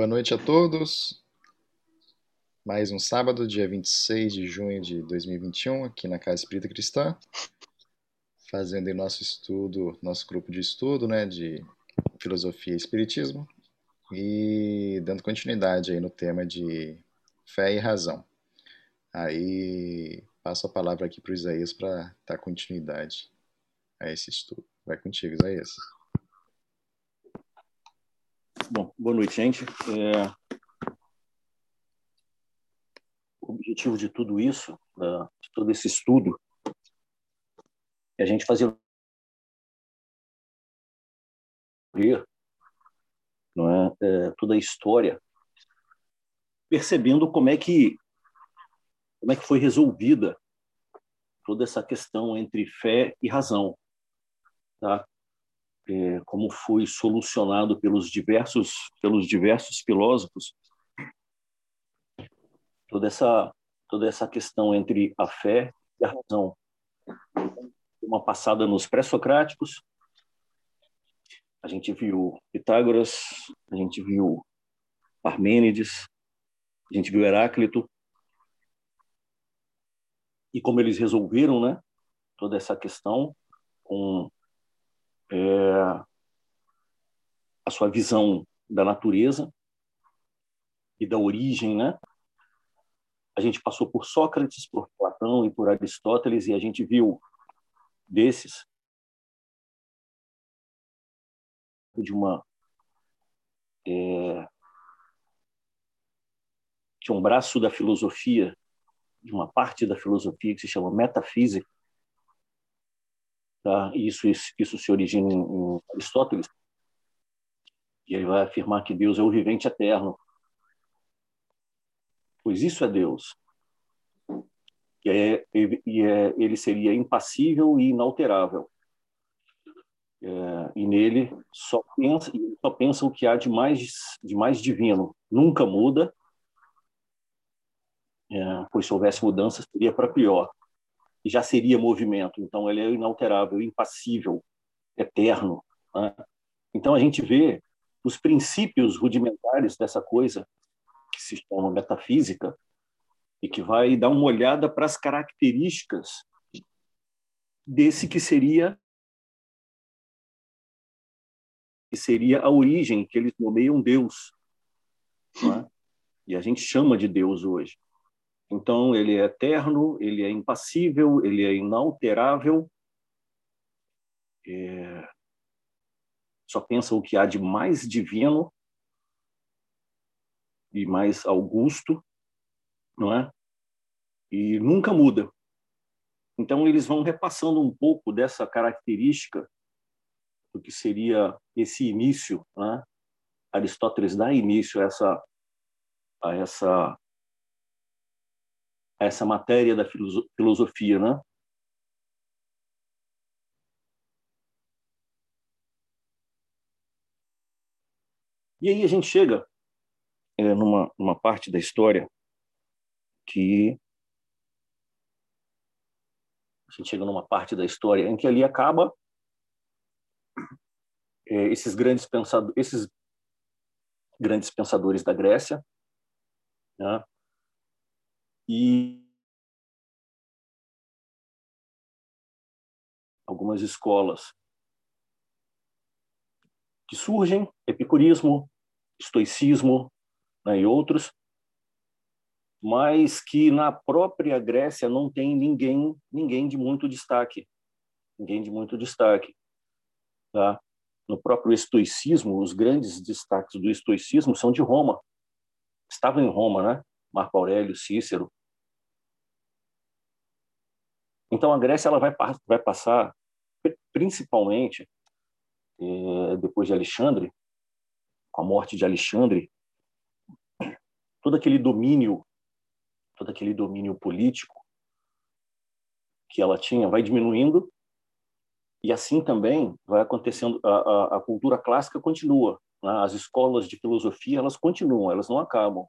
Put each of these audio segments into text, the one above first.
Boa noite a todos. Mais um sábado, dia 26 de junho de 2021, aqui na Casa Espírita Cristã, fazendo nosso estudo, nosso grupo de estudo, né, de filosofia e espiritismo, e dando continuidade aí no tema de fé e razão. Aí passo a palavra aqui para o Isaías para dar continuidade a esse estudo. Vai contigo, Isaías. Bom, boa noite, gente. É... O objetivo de tudo isso, de todo esse estudo, é a gente fazer não é? é, toda a história, percebendo como é que como é que foi resolvida toda essa questão entre fé e razão, tá? É, como foi solucionado pelos diversos pelos diversos filósofos toda essa toda essa questão entre a fé e a razão. Uma passada nos pré-socráticos a gente viu Pitágoras a gente viu Parmênides a gente viu Heráclito. E como eles resolveram né toda essa questão com é, a sua visão da natureza e da origem, né? A gente passou por Sócrates, por Platão e por Aristóteles e a gente viu desses de uma é, de um braço da filosofia, de uma parte da filosofia que se chama metafísica, Tá? Isso, isso, isso se origina em, Aristóteles, e ele vai afirmar que Deus é o vivente eterno. Pois isso é Deus. E, é, e é, ele seria impassível e inalterável. É, e nele só pensa, só pensa o que há de mais, de mais divino. Nunca muda, é, pois se houvesse mudança, seria para pior já seria movimento. Então, ele é inalterável, impassível, eterno. Né? Então, a gente vê os princípios rudimentares dessa coisa que se chama metafísica e que vai dar uma olhada para as características desse que seria que seria a origem que eles nomeiam Deus, né? e a gente chama de Deus hoje. Então, ele é eterno, ele é impassível, ele é inalterável. É... Só pensa o que há de mais divino e mais augusto, não é? E nunca muda. Então, eles vão repassando um pouco dessa característica do que seria esse início, né? Aristóteles dá início a essa a essa essa matéria da filosofia, né? E aí a gente chega é, numa, numa parte da história que a gente chega numa parte da história em que ali acaba é, esses grandes pensadores, esses grandes pensadores da Grécia, né? E algumas escolas que surgem, epicurismo, estoicismo né, e outros, mas que na própria Grécia não tem ninguém, ninguém de muito destaque, ninguém de muito destaque, tá? No próprio estoicismo, os grandes destaques do estoicismo são de Roma. Estavam em Roma, né? Marco Aurélio, Cícero, então a Grécia ela vai, vai passar, principalmente é, depois de Alexandre, com a morte de Alexandre, todo aquele domínio, todo aquele domínio político que ela tinha vai diminuindo e assim também vai acontecendo a, a, a cultura clássica continua, né? as escolas de filosofia elas continuam, elas não acabam,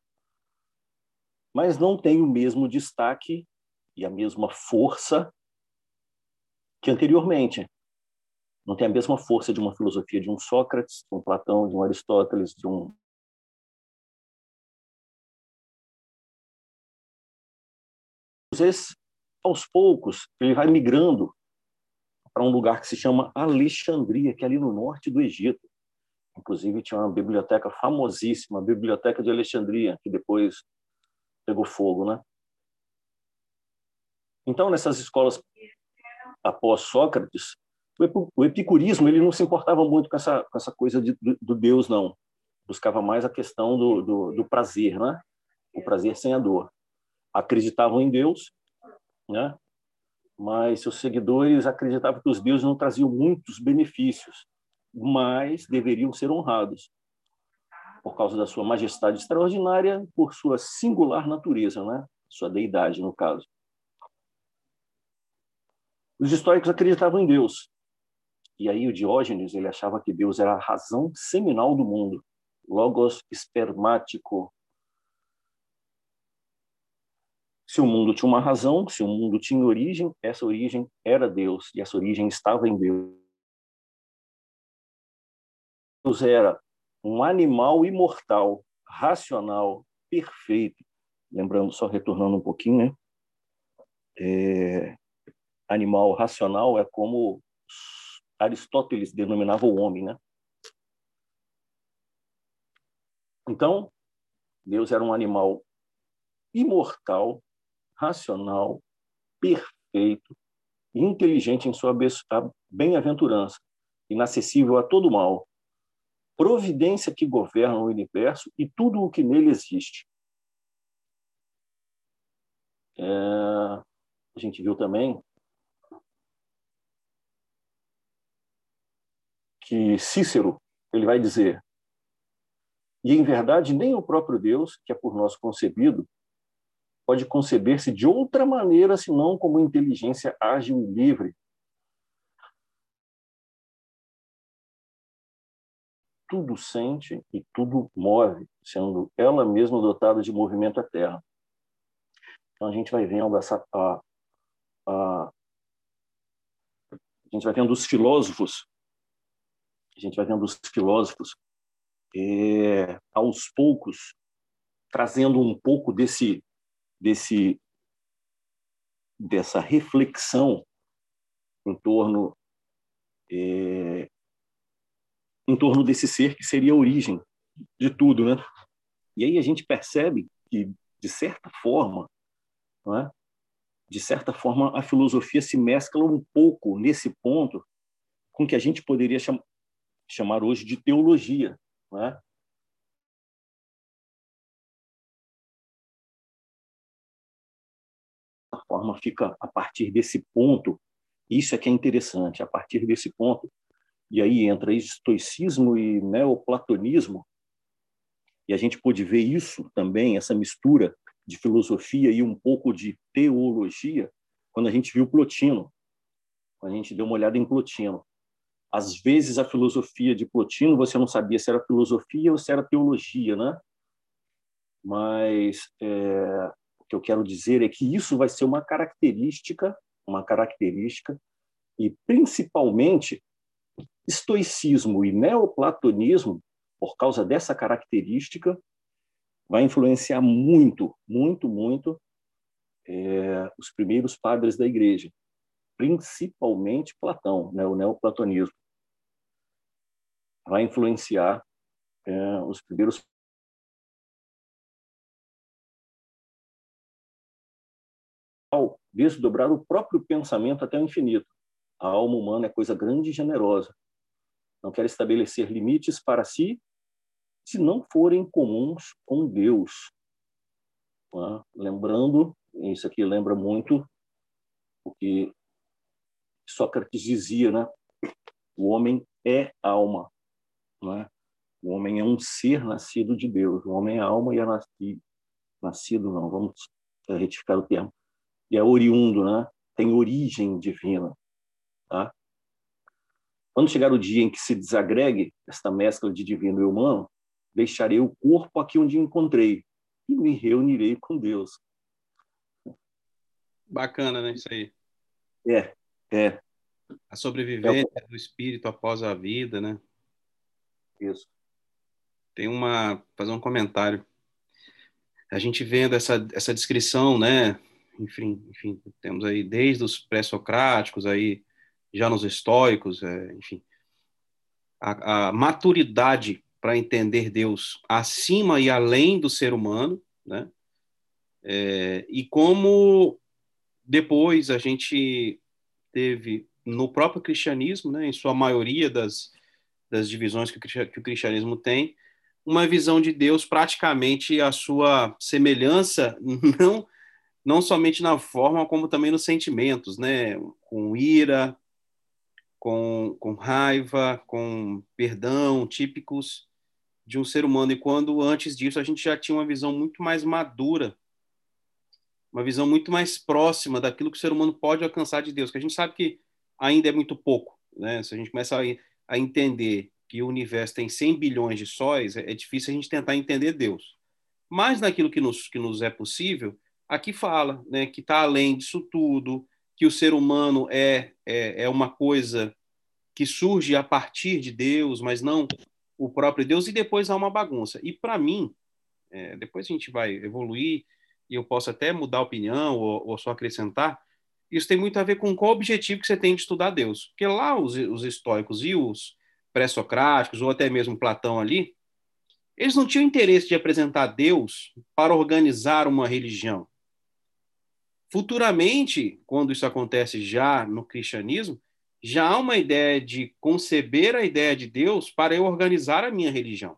mas não tem o mesmo destaque e a mesma força que anteriormente. Não tem a mesma força de uma filosofia de um Sócrates, de um Platão, de um Aristóteles, de um vezes, aos poucos, ele vai migrando para um lugar que se chama Alexandria, que é ali no norte do Egito. Inclusive, tinha uma biblioteca famosíssima, a Biblioteca de Alexandria, que depois pegou fogo, né? Então, nessas escolas após Sócrates, o epicurismo ele não se importava muito com essa, com essa coisa de, do, do, Deus, não. Buscava mais a questão do, do, do prazer, né? O prazer sem a dor. Acreditavam em Deus, né? mas seus seguidores acreditavam que os deuses não traziam muitos benefícios, mas deveriam ser honrados por causa da sua majestade extraordinária, por sua singular natureza, né? Sua deidade, no caso. Os históricos acreditavam em Deus. E aí o Diógenes, ele achava que Deus era a razão seminal do mundo, logos espermático, se o mundo tinha uma razão, se o mundo tinha origem, essa origem era Deus e essa origem estava em Deus. Deus era um animal imortal, racional, perfeito. Lembrando, só retornando um pouquinho, né? É, animal racional é como Aristóteles denominava o homem, né? Então, Deus era um animal imortal, racional, perfeito, inteligente em sua bem-aventurança, inacessível a todo mal, providência que governa o universo e tudo o que nele existe. É, a gente viu também que Cícero ele vai dizer e em verdade nem o próprio Deus que é por nós concebido pode conceber-se de outra maneira senão como inteligência ágil e livre. Tudo sente e tudo move, sendo ela mesma dotada de movimento eterno. Então a gente vai vendo essa a, a, a gente vai vendo os filósofos, a gente vai vendo os filósofos é, aos poucos trazendo um pouco desse desse dessa reflexão em torno é, em torno desse ser que seria a origem de tudo, né? E aí a gente percebe que de certa forma, é? de certa forma a filosofia se mescla um pouco nesse ponto com que a gente poderia cham chamar hoje de teologia, não é? forma fica a partir desse ponto, isso é que é interessante, a partir desse ponto, e aí entra estoicismo e neoplatonismo, e a gente pôde ver isso também, essa mistura de filosofia e um pouco de teologia, quando a gente viu Plotino, quando a gente deu uma olhada em Plotino. Às vezes a filosofia de Plotino você não sabia se era filosofia ou se era teologia, né? Mas é, que eu quero dizer é que isso vai ser uma característica, uma característica, e principalmente estoicismo e neoplatonismo, por causa dessa característica, vai influenciar muito, muito, muito é, os primeiros padres da igreja, principalmente Platão, né, o neoplatonismo. Vai influenciar é, os primeiros desdobrar o próprio pensamento até o infinito. A alma humana é coisa grande e generosa. Não quer estabelecer limites para si se não forem comuns com Deus. Tá? Lembrando, isso aqui lembra muito o que Sócrates dizia, né? O homem é alma, né? O homem é um ser nascido de Deus. O homem é alma e é nascido, nascido não, vamos retificar o termo e é oriundo, né? tem origem divina. Tá? Quando chegar o dia em que se desagregue esta mescla de divino e humano, deixarei o corpo aqui onde encontrei e me reunirei com Deus. Bacana, né? Isso aí. É, é. A sobrevivência é. do espírito após a vida, né? Isso. Tem uma. fazer um comentário. A gente vendo essa, essa descrição, né? enfim, enfim, temos aí desde os pré-socráticos, aí já nos estoicos, é, enfim, a, a maturidade para entender Deus acima e além do ser humano, né? É, e como depois a gente teve no próprio cristianismo, né, em sua maioria das, das divisões que o, cristianismo tem, uma visão de Deus praticamente a sua semelhança, não não somente na forma, como também nos sentimentos, né? Com ira, com, com raiva, com perdão, típicos de um ser humano. E quando antes disso a gente já tinha uma visão muito mais madura, uma visão muito mais próxima daquilo que o ser humano pode alcançar de Deus, que a gente sabe que ainda é muito pouco, né? Se a gente começa a, a entender que o universo tem 100 bilhões de sóis, é, é difícil a gente tentar entender Deus. Mas naquilo que nos, que nos é possível, aqui fala né, que está além disso tudo, que o ser humano é, é, é uma coisa que surge a partir de Deus, mas não o próprio Deus, e depois há uma bagunça. E para mim, é, depois a gente vai evoluir, e eu posso até mudar a opinião ou, ou, só acrescentar, isso tem muito a ver com qual objetivo que você tem de estudar Deus. Porque lá os, os estoicos e os pré-socráticos, ou até mesmo Platão ali, eles não tinham interesse de apresentar Deus para organizar uma religião. Futuramente, quando isso acontece já no cristianismo, já há uma ideia de conceber a ideia de Deus para eu organizar a minha religião.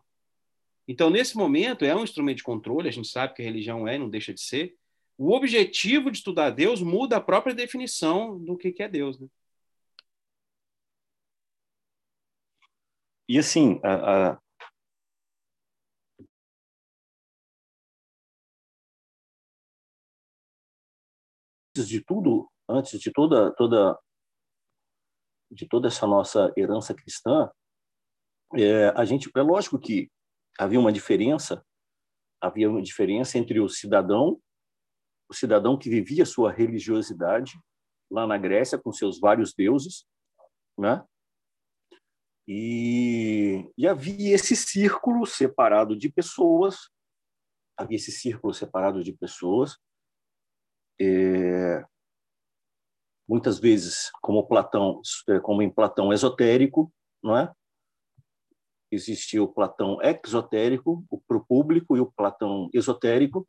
Então, nesse momento, é um instrumento de controle, a gente sabe que a religião é, não deixa de ser. O objetivo de estudar Deus muda a própria definição do que é Deus. Né? E assim, a, a, antes de tudo, antes de toda toda de toda essa nossa herança cristã, é, a gente é lógico que havia uma diferença, havia uma diferença entre o cidadão, o cidadão que vivia sua religiosidade lá na Grécia com seus vários deuses, né? E, e havia esse círculo separado de pessoas, havia esse círculo separado de pessoas é, muitas vezes como Platão, é, como em Platão esotérico, não é? Existia o Platão exotérico, o pro público e o Platão esotérico,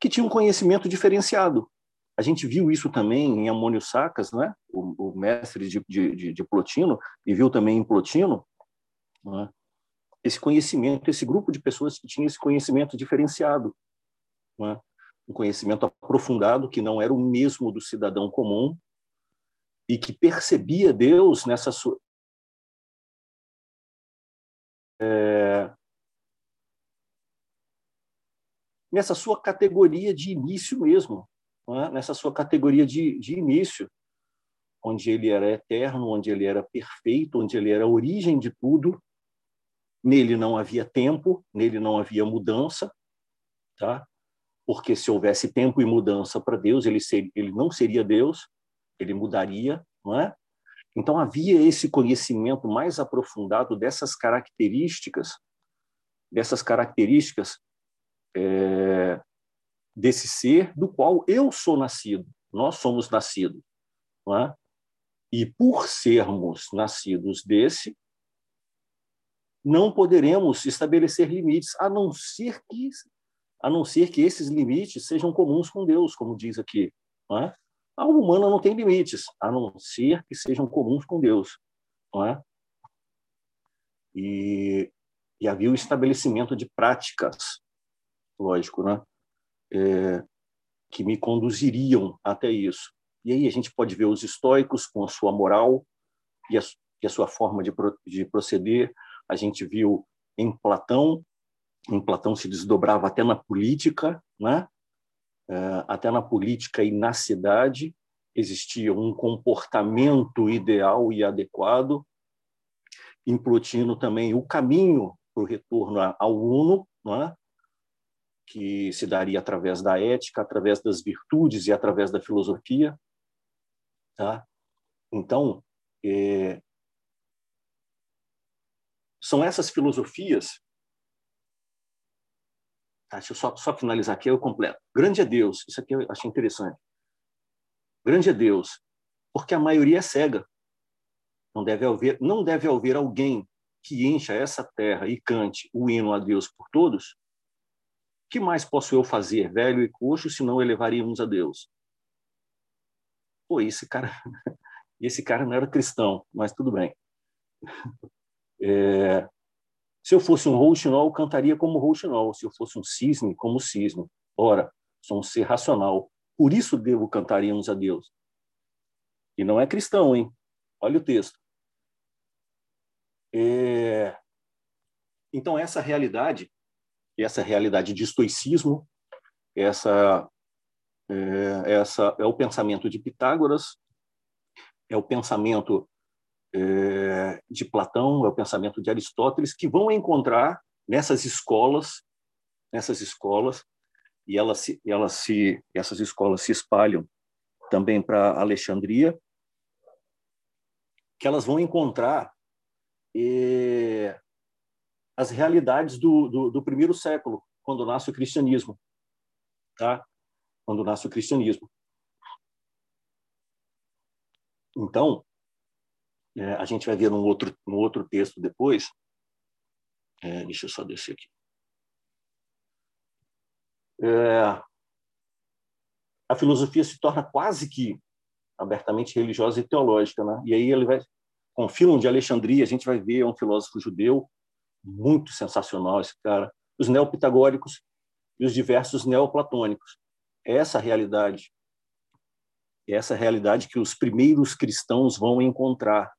que tinha um conhecimento diferenciado. A gente viu isso também em Amônio Sacas, não é? o, o mestre de, de, de, Plotino, e viu também em Plotino, é? esse conhecimento, esse grupo de pessoas que tinha esse conhecimento diferenciado. É? um conhecimento aprofundado que não era o mesmo do cidadão comum e que percebia Deus nessa sua é, nessa sua categoria de início mesmo, é? nessa sua categoria de, de início, onde ele era eterno, onde ele era perfeito, onde ele era a origem de tudo. Nele não havia tempo, nele não havia mudança, tá? porque se houvesse tempo e mudança para Deus, ele, ser, ele não seria Deus, ele mudaria, não é? Então havia esse conhecimento mais aprofundado dessas características, dessas características é, desse ser do qual eu sou nascido, nós somos nascidos, é? E por sermos nascidos desse, não poderemos estabelecer limites, a não ser que a não ser que esses limites sejam comuns com Deus, como diz aqui. É? A alma humana não tem limites, a não ser que sejam comuns com Deus. É? E, e havia o estabelecimento de práticas, lógico, né? É, que me conduziriam até isso. E aí a gente pode ver os estoicos com a sua moral e a, e a sua forma de, pro, de proceder. A gente viu em Platão em Platão se desdobrava até na política, né? É, até na política e na cidade existia um comportamento ideal e adequado. Em Plotino também o caminho para o retorno ao uno, né? Que se daria através da ética, através das virtudes e através da filosofia. Tá? Então, é... são essas filosofias Tá, deixa eu só, só finalizar aqui, eu completo. Grande é Deus, isso aqui eu achei interessante. grande é Deus, porque a maioria é cega. Não deve haver, não deve haver alguém que encha essa terra e cante o hino a Deus por todos. Que mais posso eu fazer, velho e coxo, se não elevaríamos a Deus? Pô, esse cara, esse cara não era cristão, mas tudo bem. É, se eu fosse um rouxinol, cantaria como rouxinol. Se eu fosse um cisne, como cisne. Ora, sou um ser racional. Por isso devo cantaríamos a Deus. E não é cristão, hein? Olha o texto. É... Então, essa realidade, essa realidade de estoicismo, essa, é, essa é o pensamento de Pitágoras, é o pensamento é, de Platão, é o pensamento de Aristóteles, que vão encontrar nessas escolas, nessas escolas, e elas se, elas se, essas escolas se espalham também para Alexandria, que elas vão encontrar é, as realidades do, do, do primeiro século, quando nasce o cristianismo, tá? Quando nasce o cristianismo. Então, é, a gente vai ver num outro, num outro texto depois. É, deixa eu só descer aqui. É, a filosofia se torna quase que abertamente religiosa e teológica, né? E aí ele vai com o Filon de Alexandria, a gente vai ver um filósofo judeu muito sensacional esse cara, os neopitagóricos e os diversos neoplatônicos. Essa realidade, essa realidade que os primeiros cristãos vão encontrar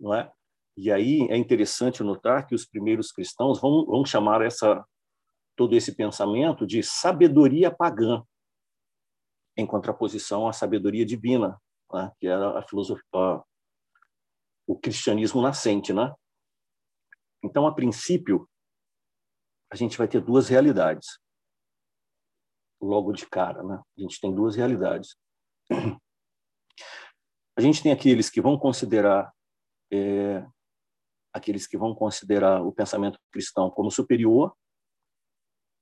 não é? E aí é interessante notar que os primeiros cristãos vão, vão chamar essa todo esse pensamento de sabedoria pagã, em contraposição à sabedoria divina, né? que era a filosofia, o cristianismo nascente, né? Então, a princípio, a gente vai ter duas realidades. Logo de cara, né? A gente tem duas realidades. A gente tem aqueles que vão considerar é, aqueles que vão considerar o pensamento cristão como superior,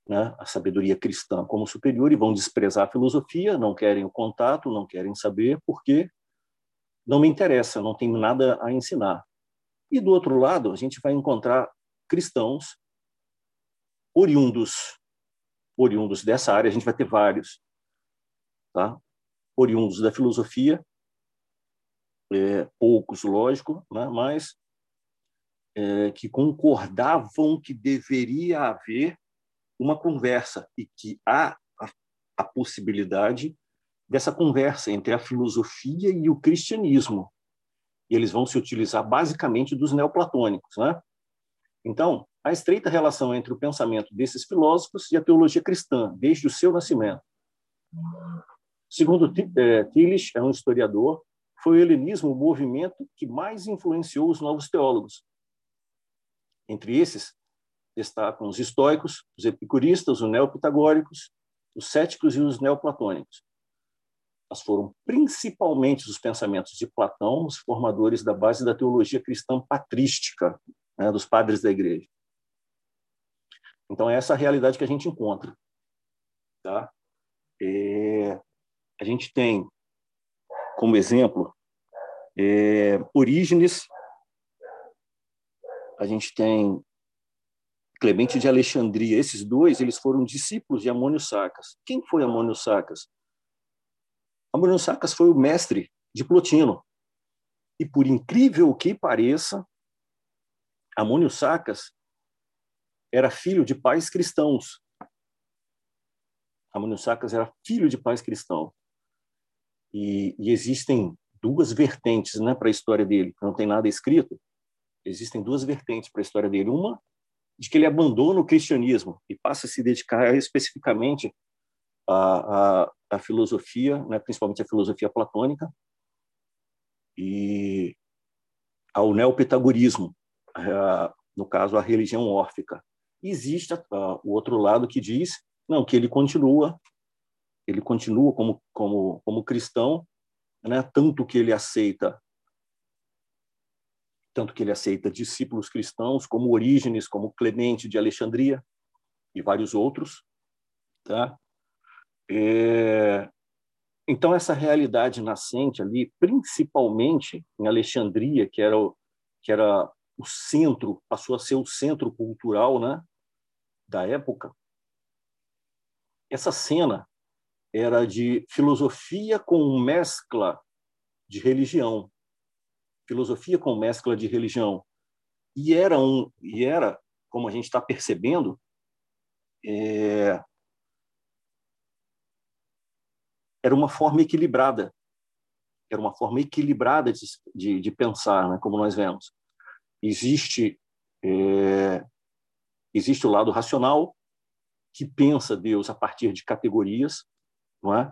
né, a sabedoria cristã como superior, e vão desprezar a filosofia, não querem o contato, não querem saber, porque não me interessa, não tenho nada a ensinar. E do outro lado, a gente vai encontrar cristãos oriundos, oriundos dessa área, a gente vai ter vários, tá? oriundos da filosofia, é, poucos, lógico, né, mas é, que concordavam que deveria haver uma conversa e que há a, a possibilidade dessa conversa entre a filosofia e o cristianismo. E eles vão se utilizar basicamente dos neoplatônicos, né? Então, a estreita relação entre o pensamento desses filósofos e a teologia cristã, desde o seu nascimento. Segundo é, Tillich, é um historiador, foi o helenismo o movimento que mais influenciou os novos teólogos. Entre esses, destacam os estoicos, os epicuristas, os neopitagóricos, os céticos e os neoplatônicos. Mas foram principalmente os pensamentos de Platão os formadores da base da teologia cristã patrística, né, dos padres da igreja. Então, é essa a realidade que a gente encontra. Tá? É, a gente tem como exemplo, é, Orígenes, a gente tem Clemente de Alexandria. Esses dois, eles foram discípulos de Amônio Sacas. Quem foi Amônio Sacas? Amônio Sacas foi o mestre de Plotino. E por incrível que pareça, Amônio Sacas era filho de pais cristãos. Amônio Sacas era filho de pais cristãos. E, e existem duas vertentes né, para a história dele, não tem nada escrito. Existem duas vertentes para a história dele. Uma, de que ele abandona o cristianismo e passa a se dedicar especificamente à, à, à filosofia, né, principalmente à filosofia platônica, e ao neopitagorismo, no caso, a religião órfica. Existe o outro lado que diz não que ele continua ele continua como, como, como cristão, né? tanto que ele aceita tanto que ele aceita discípulos cristãos como Orígenes, como Clemente de Alexandria e vários outros, tá? É, então, essa realidade nascente ali, principalmente em Alexandria, que era o, que era o centro, passou a ser o centro cultural né, da época, essa cena era de filosofia com mescla de religião. Filosofia com mescla de religião. E era, um, e era como a gente está percebendo, é, era uma forma equilibrada. Era uma forma equilibrada de, de, de pensar, né, como nós vemos. Existe, é, existe o lado racional, que pensa Deus a partir de categorias, não é?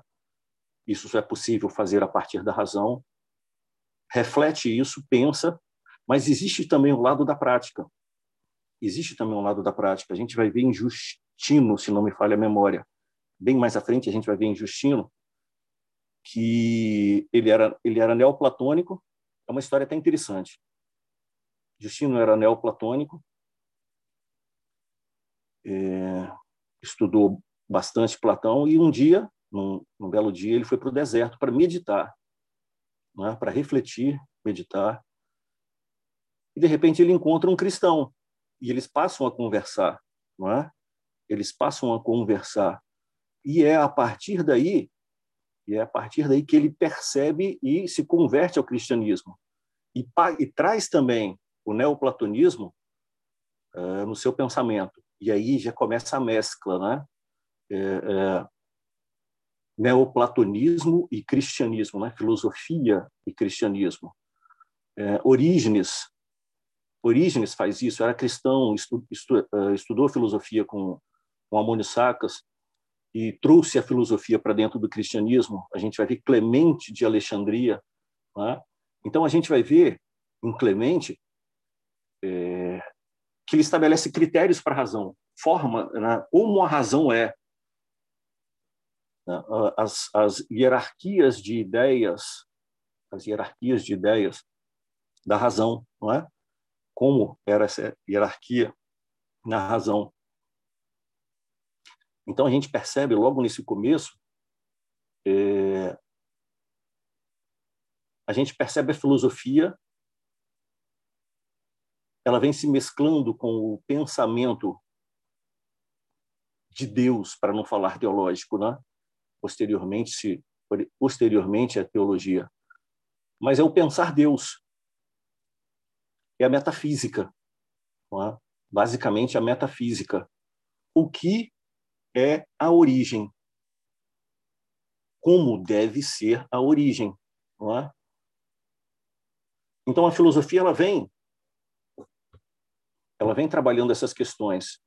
Isso é possível fazer a partir da razão. Reflete isso, pensa, mas existe também o lado da prática. Existe também o lado da prática. A gente vai ver em Justino, se não me falha a memória. Bem mais à frente a gente vai ver em Justino que ele era ele era neoplatônico. É uma história até interessante. Justino era neoplatônico, é, estudou bastante Platão e um dia, num, num belo dia, ele foi para o deserto para meditar, né, para refletir, meditar. E de repente ele encontra um cristão e eles passam a conversar, não é? Eles passam a conversar e é a partir daí e é a partir daí que ele percebe e se converte ao cristianismo. E, e traz também o neoplatonismo uh, no seu pensamento. E aí já começa a mescla, né? É, é, neoplatonismo e cristianismo, né? filosofia e cristianismo. É, Orígenes, Orígenes faz isso, era cristão, estu, estu, estudou filosofia com, com Amônio Sacas, e trouxe a filosofia para dentro do cristianismo. A gente vai ver Clemente de Alexandria. Né? Então, a gente vai ver em Clemente é, que ele estabelece critérios para a razão, forma né, como a razão é. Né? As, as hierarquias de ideias, as hierarquias de ideias da razão, não é? Como era essa hierarquia na razão. Então, a gente percebe logo nesse começo, é, a gente percebe a filosofia, ela vem se mesclando com o pensamento de Deus, para não falar teológico, né? posteriormente, se, posteriormente a teologia. Mas é o pensar Deus, é a metafísica, é? basicamente a metafísica. O que é a origem. Como deve ser a origem, não é? Então a filosofia ela vem ela vem trabalhando essas questões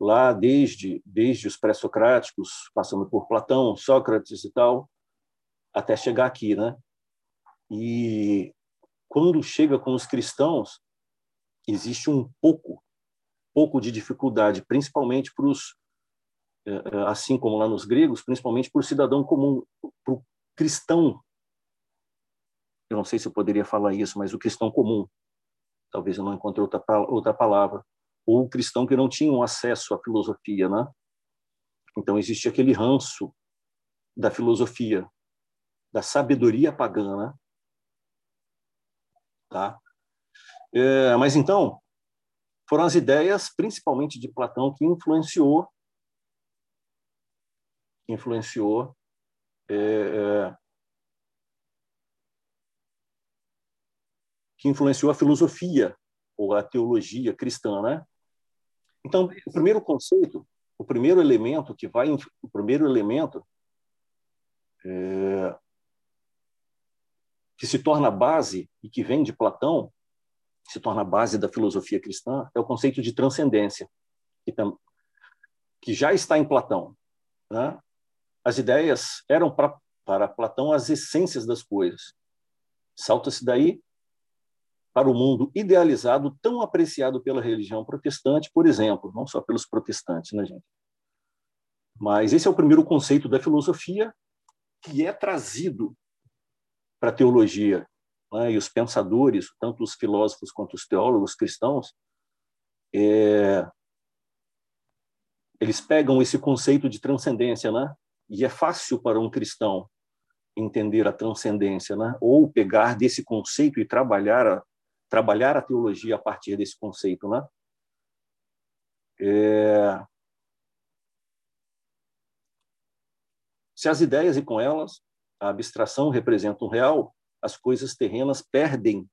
lá desde desde os pré-socráticos, passando por Platão, Sócrates e tal, até chegar aqui, né? E quando chega com os cristãos, existe um pouco pouco de dificuldade, principalmente para os assim como lá nos gregos, principalmente por cidadão comum, para o cristão. Eu não sei se eu poderia falar isso, mas o cristão comum. Talvez eu não encontre outra, outra palavra. Ou o cristão que não tinha um acesso à filosofia, né? Então existe aquele ranço da filosofia, da sabedoria pagã, né? Tá? É, mas então foram as ideias, principalmente de Platão, que influenciou influenciou é, é, que influenciou a filosofia ou a teologia cristã, né? Então, o primeiro conceito, o primeiro elemento que vai, o primeiro elemento é, que se torna base e que vem de Platão, se torna base da filosofia cristã, é o conceito de transcendência, que, tam, que já está em Platão. Né? As ideias eram pra, para Platão as essências das coisas. Salta-se daí para o mundo idealizado, tão apreciado pela religião protestante, por exemplo, não só pelos protestantes, né, gente? Mas esse é o primeiro conceito da filosofia que é trazido para a teologia. Né? E os pensadores, tanto os filósofos quanto os teólogos cristãos, é... eles pegam esse conceito de transcendência, né? E é fácil para um cristão entender a transcendência, né? ou pegar desse conceito e trabalhar a, trabalhar a teologia a partir desse conceito. Né? É... Se as ideias e com elas a abstração representa um real, as coisas terrenas perdem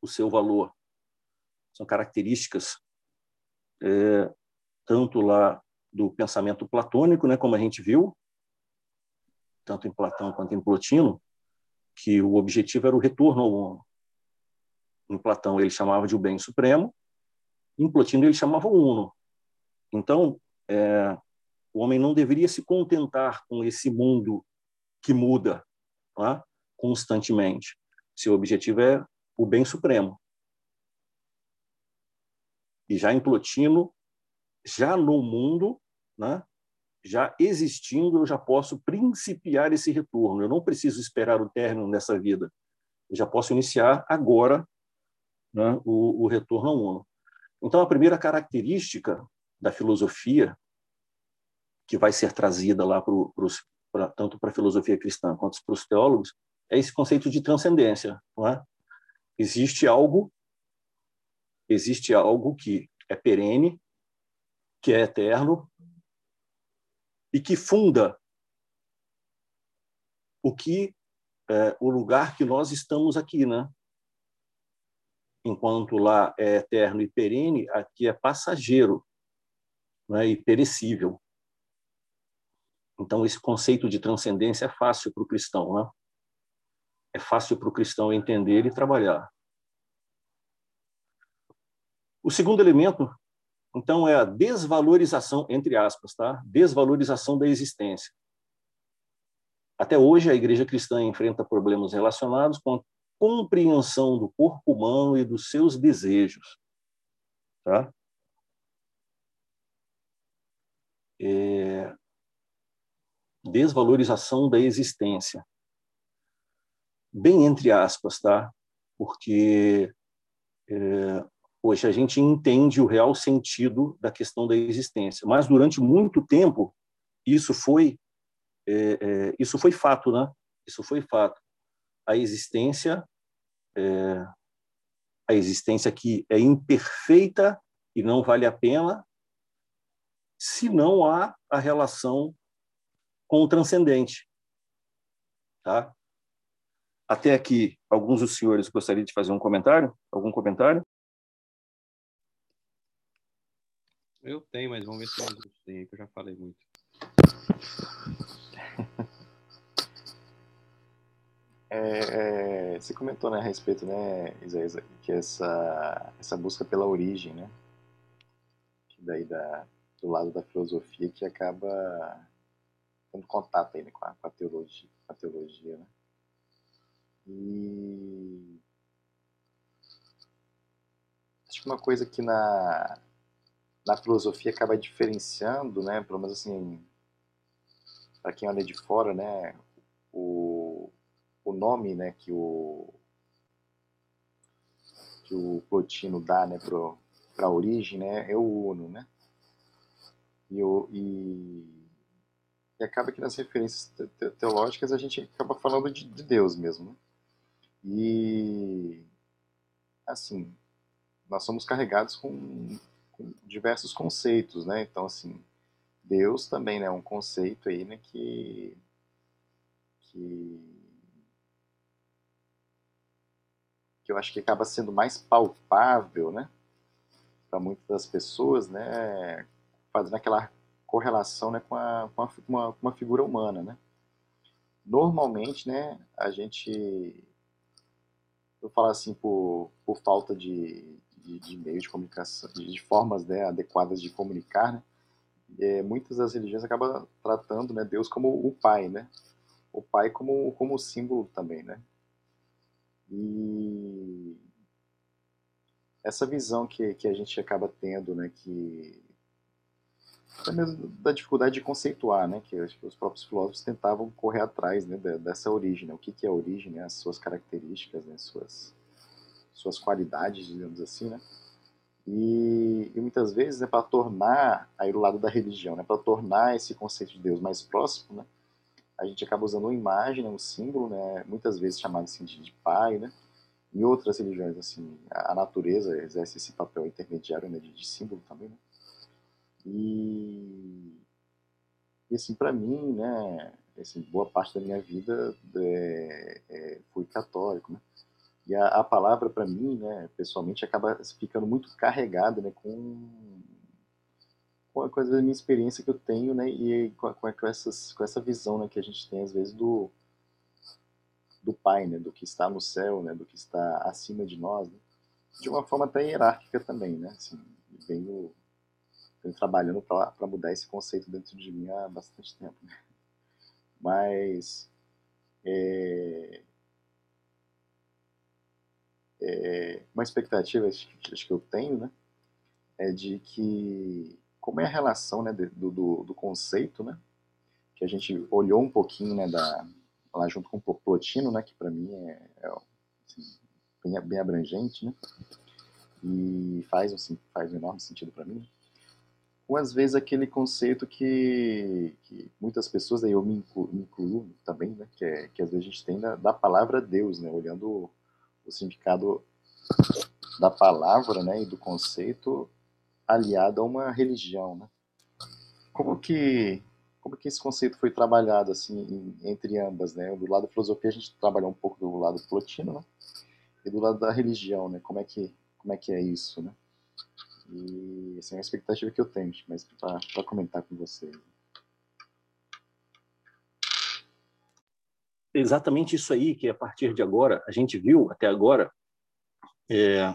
o seu valor. São características é, tanto lá do pensamento platônico, né, como a gente viu, tanto em Platão quanto em Plotino, que o objetivo era o retorno ao uno. Em Platão ele chamava de o bem supremo, em Plotino ele chamava o uno. Então, é, o homem não deveria se contentar com esse mundo que muda é? constantemente. Seu objetivo é o bem supremo. E já em Plotino, já no mundo, né, já existindo, eu já posso principiar esse retorno. Eu não preciso esperar o término dessa vida. Eu já posso iniciar agora né, o, o retorno ao uno. Então, a primeira característica da filosofia que vai ser trazida lá pros, pra, tanto para a filosofia cristã quanto para os teólogos é esse conceito de transcendência. É? Existe algo, existe algo que é perene, que é eterno, e que funda o que é, o lugar que nós estamos aqui, né? Enquanto lá é eterno e perene, aqui é passageiro, né? E perecível. Então esse conceito de transcendência é fácil para o cristão, né? É fácil para o cristão entender e trabalhar. O segundo elemento então, é a desvalorização, entre aspas, tá? desvalorização da existência. Até hoje, a igreja cristã enfrenta problemas relacionados com a compreensão do corpo humano e dos seus desejos. Tá? É... Desvalorização da existência. Bem entre aspas, tá? Porque é, Hoje a gente entende o real sentido da questão da existência, mas durante muito tempo isso foi é, é, isso foi fato, né? Isso foi fato. A existência é, a existência que é imperfeita e não vale a pena se não há a relação com o transcendente, tá? Até aqui, alguns dos senhores gostariam de fazer um comentário? Algum comentário? Eu tenho, mas vamos ver se eu tenho, que eu já falei muito. É, é, você comentou né, a respeito, né, Isaías, que essa, essa busca pela origem, né, que daí da, do lado da filosofia que acaba tendo contato aí, né, com, a, com, a, teologia, com a teologia, né. E acho que uma coisa que na, na filosofia acaba diferenciando, né, pelo menos assim, para quem olha de fora, né, o, o nome, né, que o que o Plotino dá, né, para a origem, né, é o uno, né, e, o, e, e acaba que nas referências teológicas a gente acaba falando de, de Deus mesmo, né? e assim, nós somos carregados com diversos conceitos, né? Então, assim, Deus também né, é um conceito aí, né, que, que, que eu acho que acaba sendo mais palpável, né, para muitas das pessoas, né, fazendo aquela correlação, né, com, a, com, a, uma, uma figura humana, né. Normalmente, né, a gente, vou falar assim, por, por falta de, de, de meios de comunicação, de, de formas né, adequadas de comunicar, né? É, muitas das religiões acabam tratando né, Deus como o Pai, né? O Pai como, como símbolo também, né? E essa visão que, que a gente acaba tendo, né, que até mesmo da dificuldade de conceituar, né, que os próprios filósofos tentavam correr atrás, né, dessa origem, né, o que, que é a origem, né, as suas características, né, suas suas qualidades, digamos assim, né? E, e muitas vezes, né, para tornar, aí do lado da religião, né, para tornar esse conceito de Deus mais próximo, né, a gente acaba usando uma imagem, né, um símbolo, né, muitas vezes chamado assim, de, de pai, né? Em outras religiões, assim, a natureza exerce esse papel intermediário né, de, de símbolo também, né? E, e assim, para mim, né, assim, boa parte da minha vida é, é, fui católico, né? E a, a palavra, para mim, né, pessoalmente, acaba ficando muito carregada né, com, com a coisa da minha experiência que eu tenho, né, e com, com, essas, com essa visão né, que a gente tem, às vezes, do, do Pai, né, do que está no céu, né, do que está acima de nós, né, de uma forma até hierárquica também, né, assim, venho, venho trabalhando para mudar esse conceito dentro de mim há bastante tempo. Né. Mas é, é, uma expectativa acho, que eu tenho, né, é de que como é a relação, né, do, do, do conceito, né, que a gente olhou um pouquinho, né, da lá junto com o Plotino, né, que para mim é, é assim, bem, bem, abrangente, né, e faz um, faz um enorme sentido para mim. Com às vezes aquele conceito que, que muitas pessoas, aí eu me incluo, me incluo também, né, que, é, que às vezes a gente tem da, da palavra Deus, né, olhando o significado da palavra né, e do conceito aliado a uma religião. Né? Como que como que esse conceito foi trabalhado assim entre ambas, né? Do lado da filosofia a gente trabalhou um pouco do lado plotino, né? E do lado da religião, né? Como é que como é que é isso, né? E essa é uma expectativa que eu tenho, mas para comentar com vocês. Exatamente isso aí que a partir de agora a gente viu até agora é,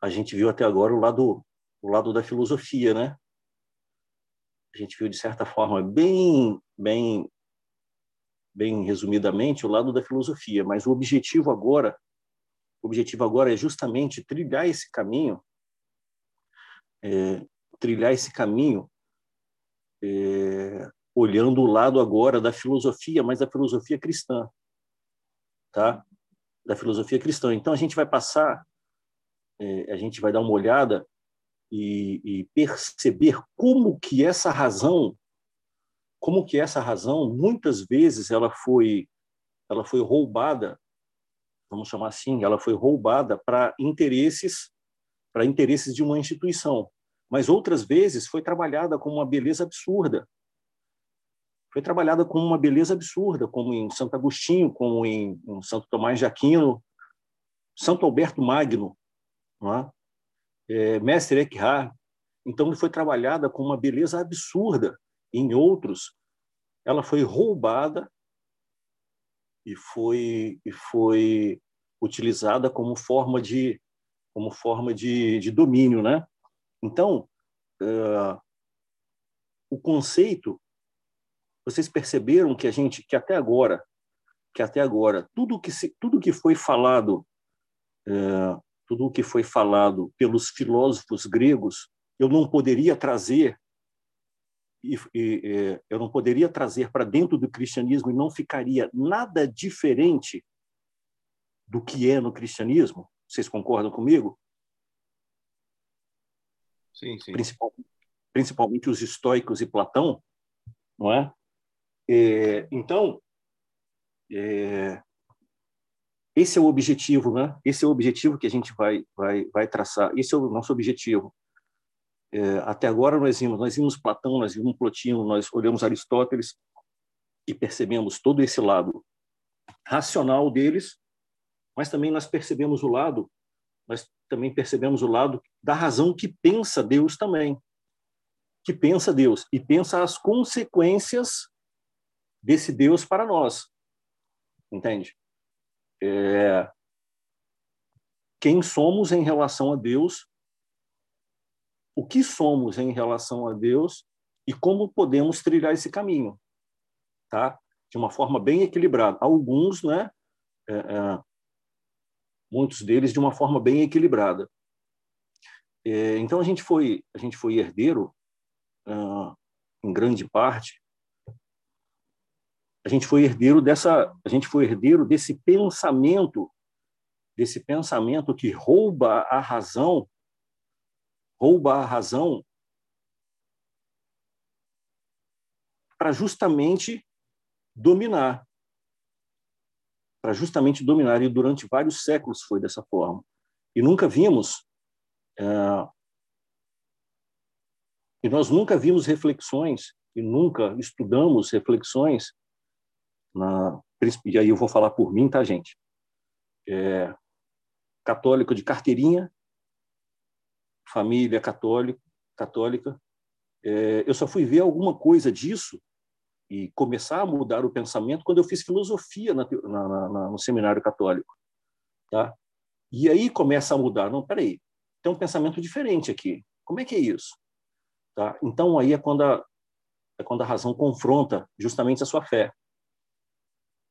a gente viu até agora o lado o lado da filosofia, né? A gente viu de certa forma bem bem bem resumidamente o lado da filosofia, mas o objetivo agora o objetivo agora é justamente trilhar esse caminho é, trilhar esse caminho é, olhando o lado agora da filosofia, mas da filosofia cristã, tá? Da filosofia cristã. Então a gente vai passar, é, a gente vai dar uma olhada e, e, perceber como que essa razão, como que essa razão muitas vezes ela foi, ela foi roubada, vamos chamar assim, ela foi roubada para interesses, para interesses de uma instituição, mas outras vezes foi trabalhada com uma beleza absurda foi trabalhada com uma beleza absurda, como em Santo Agostinho, como em, em Santo Tomás de Aquino, Santo Alberto Magno, é? É, Mestre Eckhart. Então, foi trabalhada com uma beleza absurda. Em outros, ela foi roubada e foi, e foi utilizada como forma de, como forma de, de domínio. Né? Então, uh, o conceito vocês perceberam que a gente, que até agora, que até agora, tudo que se, tudo que foi falado, é, tudo que foi falado pelos filósofos gregos, eu não poderia trazer e, e, é, eu não poderia trazer para dentro do cristianismo e não ficaria nada diferente do que é no cristianismo. Vocês concordam comigo? Sim, sim. Principalmente, principalmente os estoicos e Platão, não é? É, então, é, esse é o objetivo, né? Esse é o objetivo que a gente vai vai vai traçar. Esse é o nosso objetivo. É, até agora nós vimos nós vimos Platão, nós vimos Plotino, nós olhamos Aristóteles e percebemos todo esse lado racional deles, mas também nós percebemos o lado nós também percebemos o lado da razão que pensa Deus também, que pensa Deus e pensa as consequências desse Deus para nós. Entende? É... Quem somos em relação a Deus, o que somos em relação a Deus e como podemos trilhar esse caminho, tá? De uma forma bem equilibrada. Alguns, né? É, é, muitos deles de uma forma bem equilibrada. É, então a gente foi a gente foi herdeiro, uh, em grande parte, a gente foi herdeiro dessa, a gente foi herdeiro desse pensamento, desse pensamento que rouba a razão, rouba a razão para justamente dominar. Para justamente dominar. E durante vários séculos foi dessa forma. E nunca vimos. É, e nós nunca vimos reflexões, e nunca estudamos reflexões, na, e aí eu vou falar por mim, tá, gente? É, católico de carteirinha, família católica, católica. É, eu só fui ver alguma coisa disso e começar a mudar o pensamento quando eu fiz filosofia na, na, na, no seminário católico, tá? E aí começa a mudar. Não, peraí, tem um pensamento diferente aqui. Como é que é isso? Tá? Então aí é quando a, é quando a razão confronta justamente a sua fé.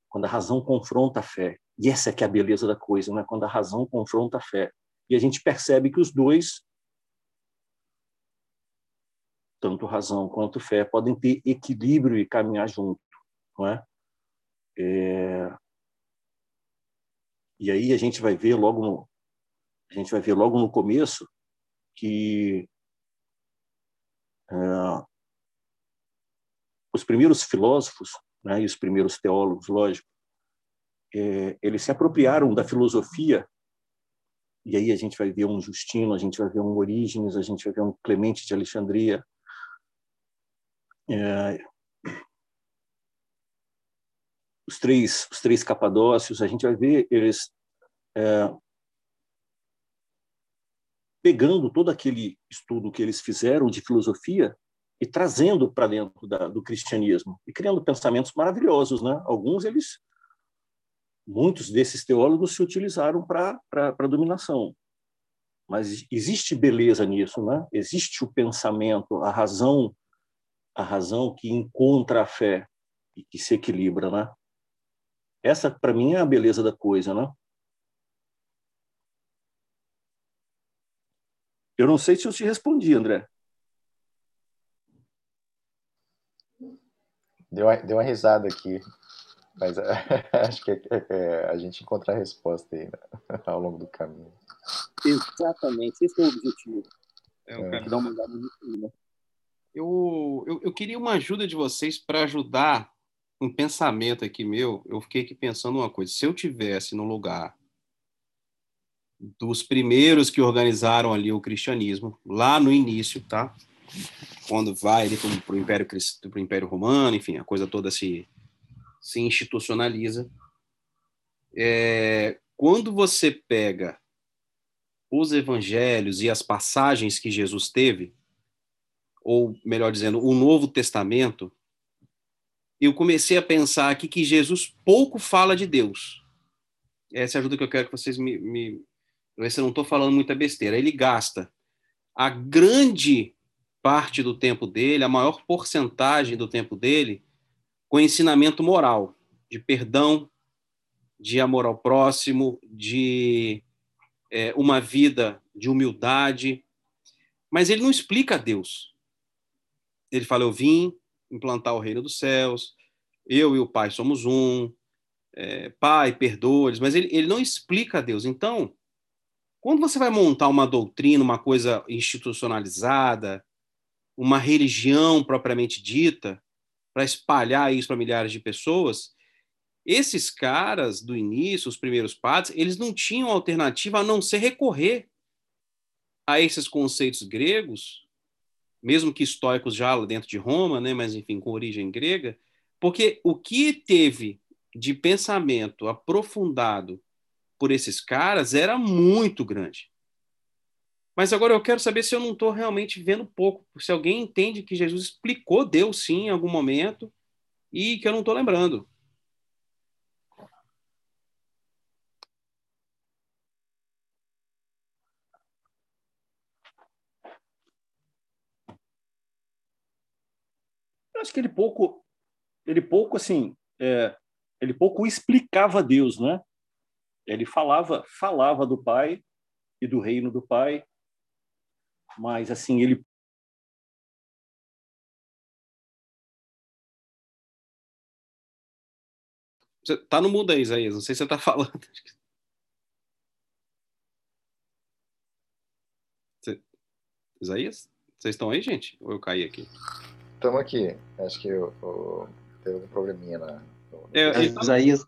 Quando a razão confronta a fé. E essa é que é a beleza da coisa, né? Quando a razão confronta a fé. E a gente percebe que os dois tanto razão quanto fé podem ter equilíbrio e caminhar junto, não é? é... E aí a gente vai ver logo no, a gente vai ver logo no começo que é, os primeiros filósofos né, e os primeiros teólogos, lógico, é, eles se apropriaram da filosofia e aí a gente vai ver um Justino, a gente vai ver um Orígenes, a gente vai ver um Clemente de Alexandria, é, os três os três capadócios a gente vai ver eles é, pegando todo aquele estudo que eles fizeram de filosofia e trazendo para dentro da, do cristianismo e criando pensamentos maravilhosos né alguns eles muitos desses teólogos se utilizaram para para dominação mas existe beleza nisso né existe o pensamento a razão a razão que encontra a fé e que se equilibra, né? Essa, para mim, é a beleza da coisa, né? Eu não sei se eu te respondi, André. Deu uma, deu uma risada aqui, mas acho que é, é, a gente encontra a resposta aí né? ao longo do caminho. Exatamente, esse é o objetivo. É, o é. Dar uma olhada no né? eu, eu, eu queria uma ajuda de vocês para ajudar um pensamento aqui meu. Eu fiquei aqui pensando uma coisa. Se eu tivesse no lugar dos primeiros que organizaram ali o cristianismo, lá no início, tá? Quando vai para o Império, pro Império Romano, enfim, a coisa toda se, se institucionaliza. É, quando você pega os evangelhos e as passagens que Jesus teve, ou melhor dizendo, o Novo Testamento, eu comecei a pensar aqui que Jesus pouco fala de Deus. Essa é a ajuda que eu quero que vocês me. me se eu não estou falando muita besteira. Ele gasta a grande parte do tempo dele, a maior porcentagem do tempo dele, com ensinamento moral, de perdão, de amor ao próximo, de é, uma vida de humildade. Mas ele não explica Deus. Ele fala: Eu vim implantar o reino dos céus, eu e o Pai somos um, é, Pai, perdoa-lhes, mas ele, ele não explica a Deus. Então, quando você vai montar uma doutrina, uma coisa institucionalizada, uma religião propriamente dita, para espalhar isso para milhares de pessoas, esses caras do início, os primeiros padres, eles não tinham alternativa a não ser recorrer a esses conceitos gregos mesmo que estoicos já dentro de Roma, né, mas enfim, com origem grega, porque o que teve de pensamento aprofundado por esses caras era muito grande. Mas agora eu quero saber se eu não estou realmente vendo pouco, se alguém entende que Jesus explicou Deus sim em algum momento e que eu não estou lembrando. acho que ele pouco, ele pouco assim, é, ele pouco explicava Deus, né? Ele falava, falava do Pai e do reino do Pai, mas assim ele Você tá no mudo aí, Isaías. Não sei se você tá falando. Você... Isaías? Vocês estão aí, gente? Ou eu caí aqui? Estamos aqui. Acho que eu, eu, teve um probleminha na. No... É, é, Isaías.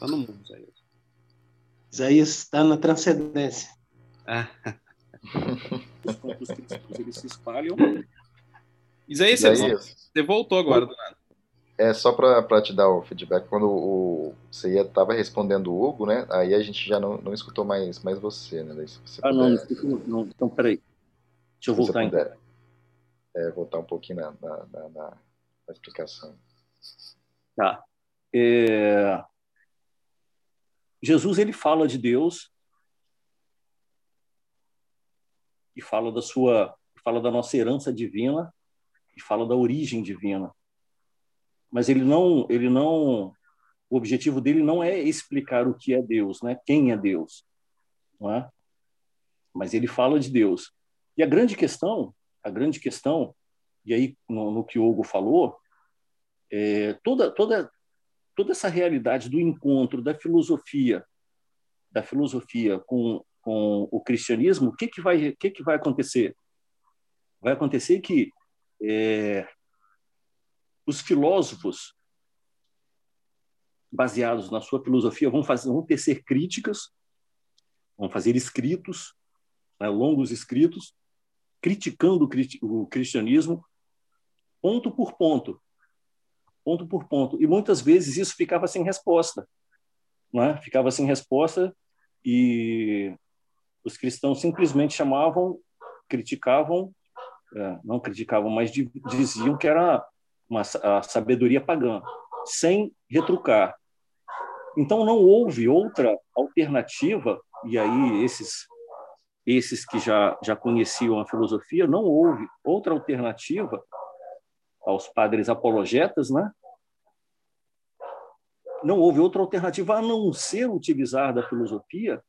Tá no mundo, Isaías. Isaías está na transcendência. Os pontos eles se espalham. Isaías, Isaías. você voltou agora do nada. É só para te dar o feedback, quando o, você estava respondendo o Hugo, né? Aí a gente já não, não escutou mais, mais você, né? Daí, você ah, puder, não, não, então peraí. Deixa eu voltar puder, então. É, voltar um pouquinho na, na, na, na explicação. Tá. É... Jesus ele fala de Deus e fala da sua, fala da nossa herança divina e fala da origem divina mas ele não, ele não, o objetivo dele não é explicar o que é Deus, né? Quem é Deus, não é? Mas ele fala de Deus. E a grande questão, a grande questão, e aí no, no que Hugo falou, é toda toda toda essa realidade do encontro da filosofia, da filosofia com com o cristianismo, o que que vai o que que vai acontecer? Vai acontecer que é, os filósofos, baseados na sua filosofia, vão, fazer, vão tecer críticas, vão fazer escritos, né, longos escritos, criticando o cristianismo, ponto por ponto, ponto por ponto. E muitas vezes isso ficava sem resposta, né? ficava sem resposta e os cristãos simplesmente chamavam, criticavam, é, não criticavam, mas diziam que era uma a sabedoria pagã, sem retrucar. Então não houve outra alternativa, e aí esses esses que já já conheciam a filosofia, não houve outra alternativa aos padres apologetas, né? Não houve outra alternativa a não ser utilizar da filosofia,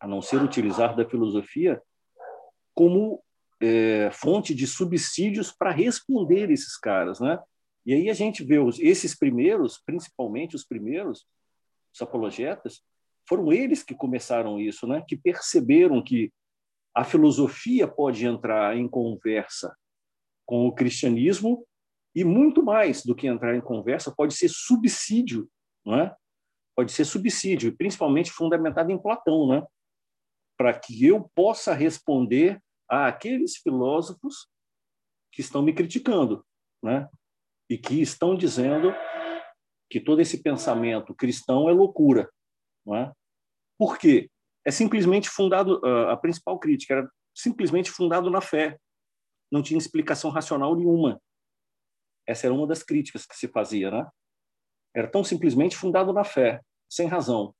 a não ser utilizar da filosofia como é, fonte de subsídios para responder esses caras, né? E aí a gente vê os, esses primeiros, principalmente os primeiros, os apologetas, foram eles que começaram isso, né? Que perceberam que a filosofia pode entrar em conversa com o cristianismo e muito mais do que entrar em conversa pode ser subsídio, né? Pode ser subsídio, principalmente fundamentado em Platão, né? Para que eu possa responder àqueles filósofos que estão me criticando, né? E que estão dizendo que todo esse pensamento cristão é loucura, não é? Por quê? É simplesmente fundado a principal crítica era simplesmente fundado na fé. Não tinha explicação racional nenhuma. Essa era uma das críticas que se fazia, né? Era tão simplesmente fundado na fé, sem razão.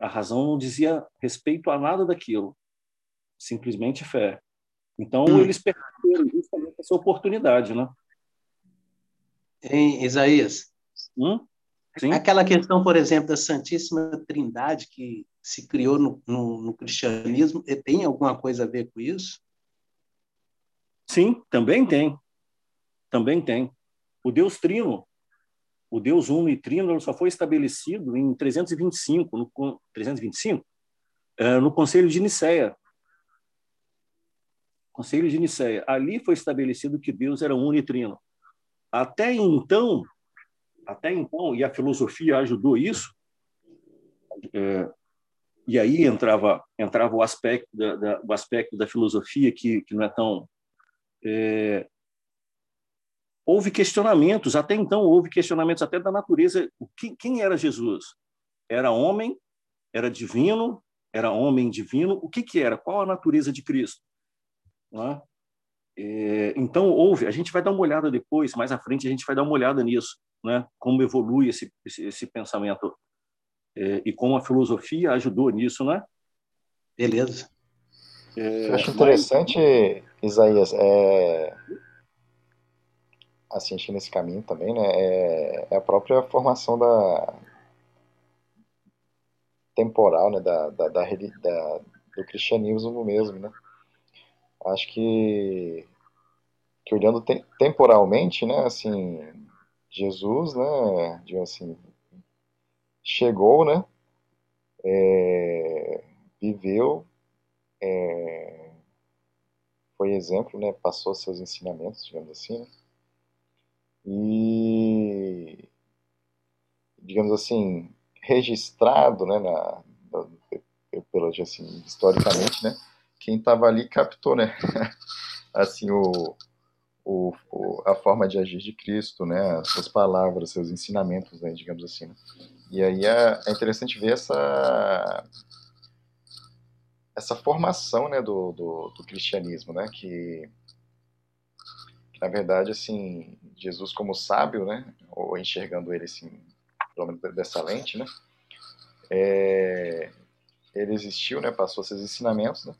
A razão não dizia respeito a nada daquilo simplesmente fé. Então, hum. eles perderam justamente essa oportunidade, né? Em Isaías, hum? aquela questão, por exemplo, da Santíssima Trindade que se criou no, no, no cristianismo, tem alguma coisa a ver com isso? Sim, também tem. Também tem. O Deus Trino, o Deus Uno e Trino, só foi estabelecido em 325, no, 325, é, no Conselho de Nicéia, Conselho de Nicéia. Ali foi estabelecido que Deus era unitrino. Até então, até então, e a filosofia ajudou isso, é, e aí entrava entrava o aspecto da, da, o aspecto da filosofia que, que não é tão é, houve questionamentos até então houve questionamentos até da natureza quem, quem era Jesus era homem era divino era homem divino o que que era qual a natureza de Cristo né? É, então, houve, a gente vai dar uma olhada depois, mais à frente, a gente vai dar uma olhada nisso, né? como evolui esse, esse, esse pensamento é, e como a filosofia ajudou nisso, né? Beleza. É, Eu acho interessante, mas... Isaías, é... que nesse caminho também, né, é, é a própria formação da temporal, né, da, da, da, da do cristianismo mesmo, né? acho que, que olhando te, temporalmente, né, assim, Jesus, né, digamos assim, chegou, né, é, viveu, é, foi exemplo, né? Passou seus ensinamentos, digamos assim, né? E, digamos assim, registrado, né, na, pelo, assim, historicamente, né? Quem estava ali captou, né? assim, o, o, o, a forma de agir de Cristo, né? Suas palavras, seus ensinamentos, né? Digamos assim. Né? E aí é, é interessante ver essa essa formação né, do, do, do cristianismo, né, que, na verdade, assim, Jesus como sábio, né, ou enxergando ele assim, pelo menos dessa lente, né, é, ele existiu, né, passou seus ensinamentos, né,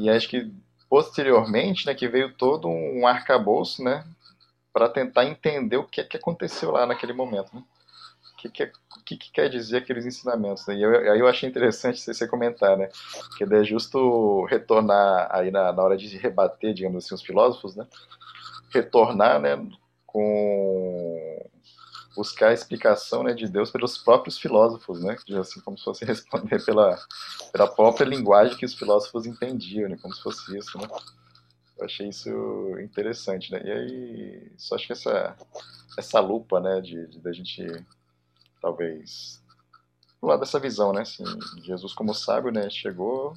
e acho que posteriormente, né, que veio todo um arcabouço, né, para tentar entender o que, é que aconteceu lá naquele momento, né que, que, que, que quer dizer aqueles ensinamentos. Né? E eu, aí eu achei interessante você comentar, né? Que é justo retornar aí na, na hora de rebater, digamos assim, os filósofos, né? Retornar, né? Com buscar a explicação né, de Deus pelos próprios filósofos, né? Assim, como se fosse responder pela, pela própria linguagem que os filósofos entendiam, né? Como se fosse isso, né? Eu achei isso interessante, né? E aí, só acho que essa, essa lupa, né, de, de da gente talvez do lado dessa visão, né? Assim, Jesus como sábio, né? Chegou,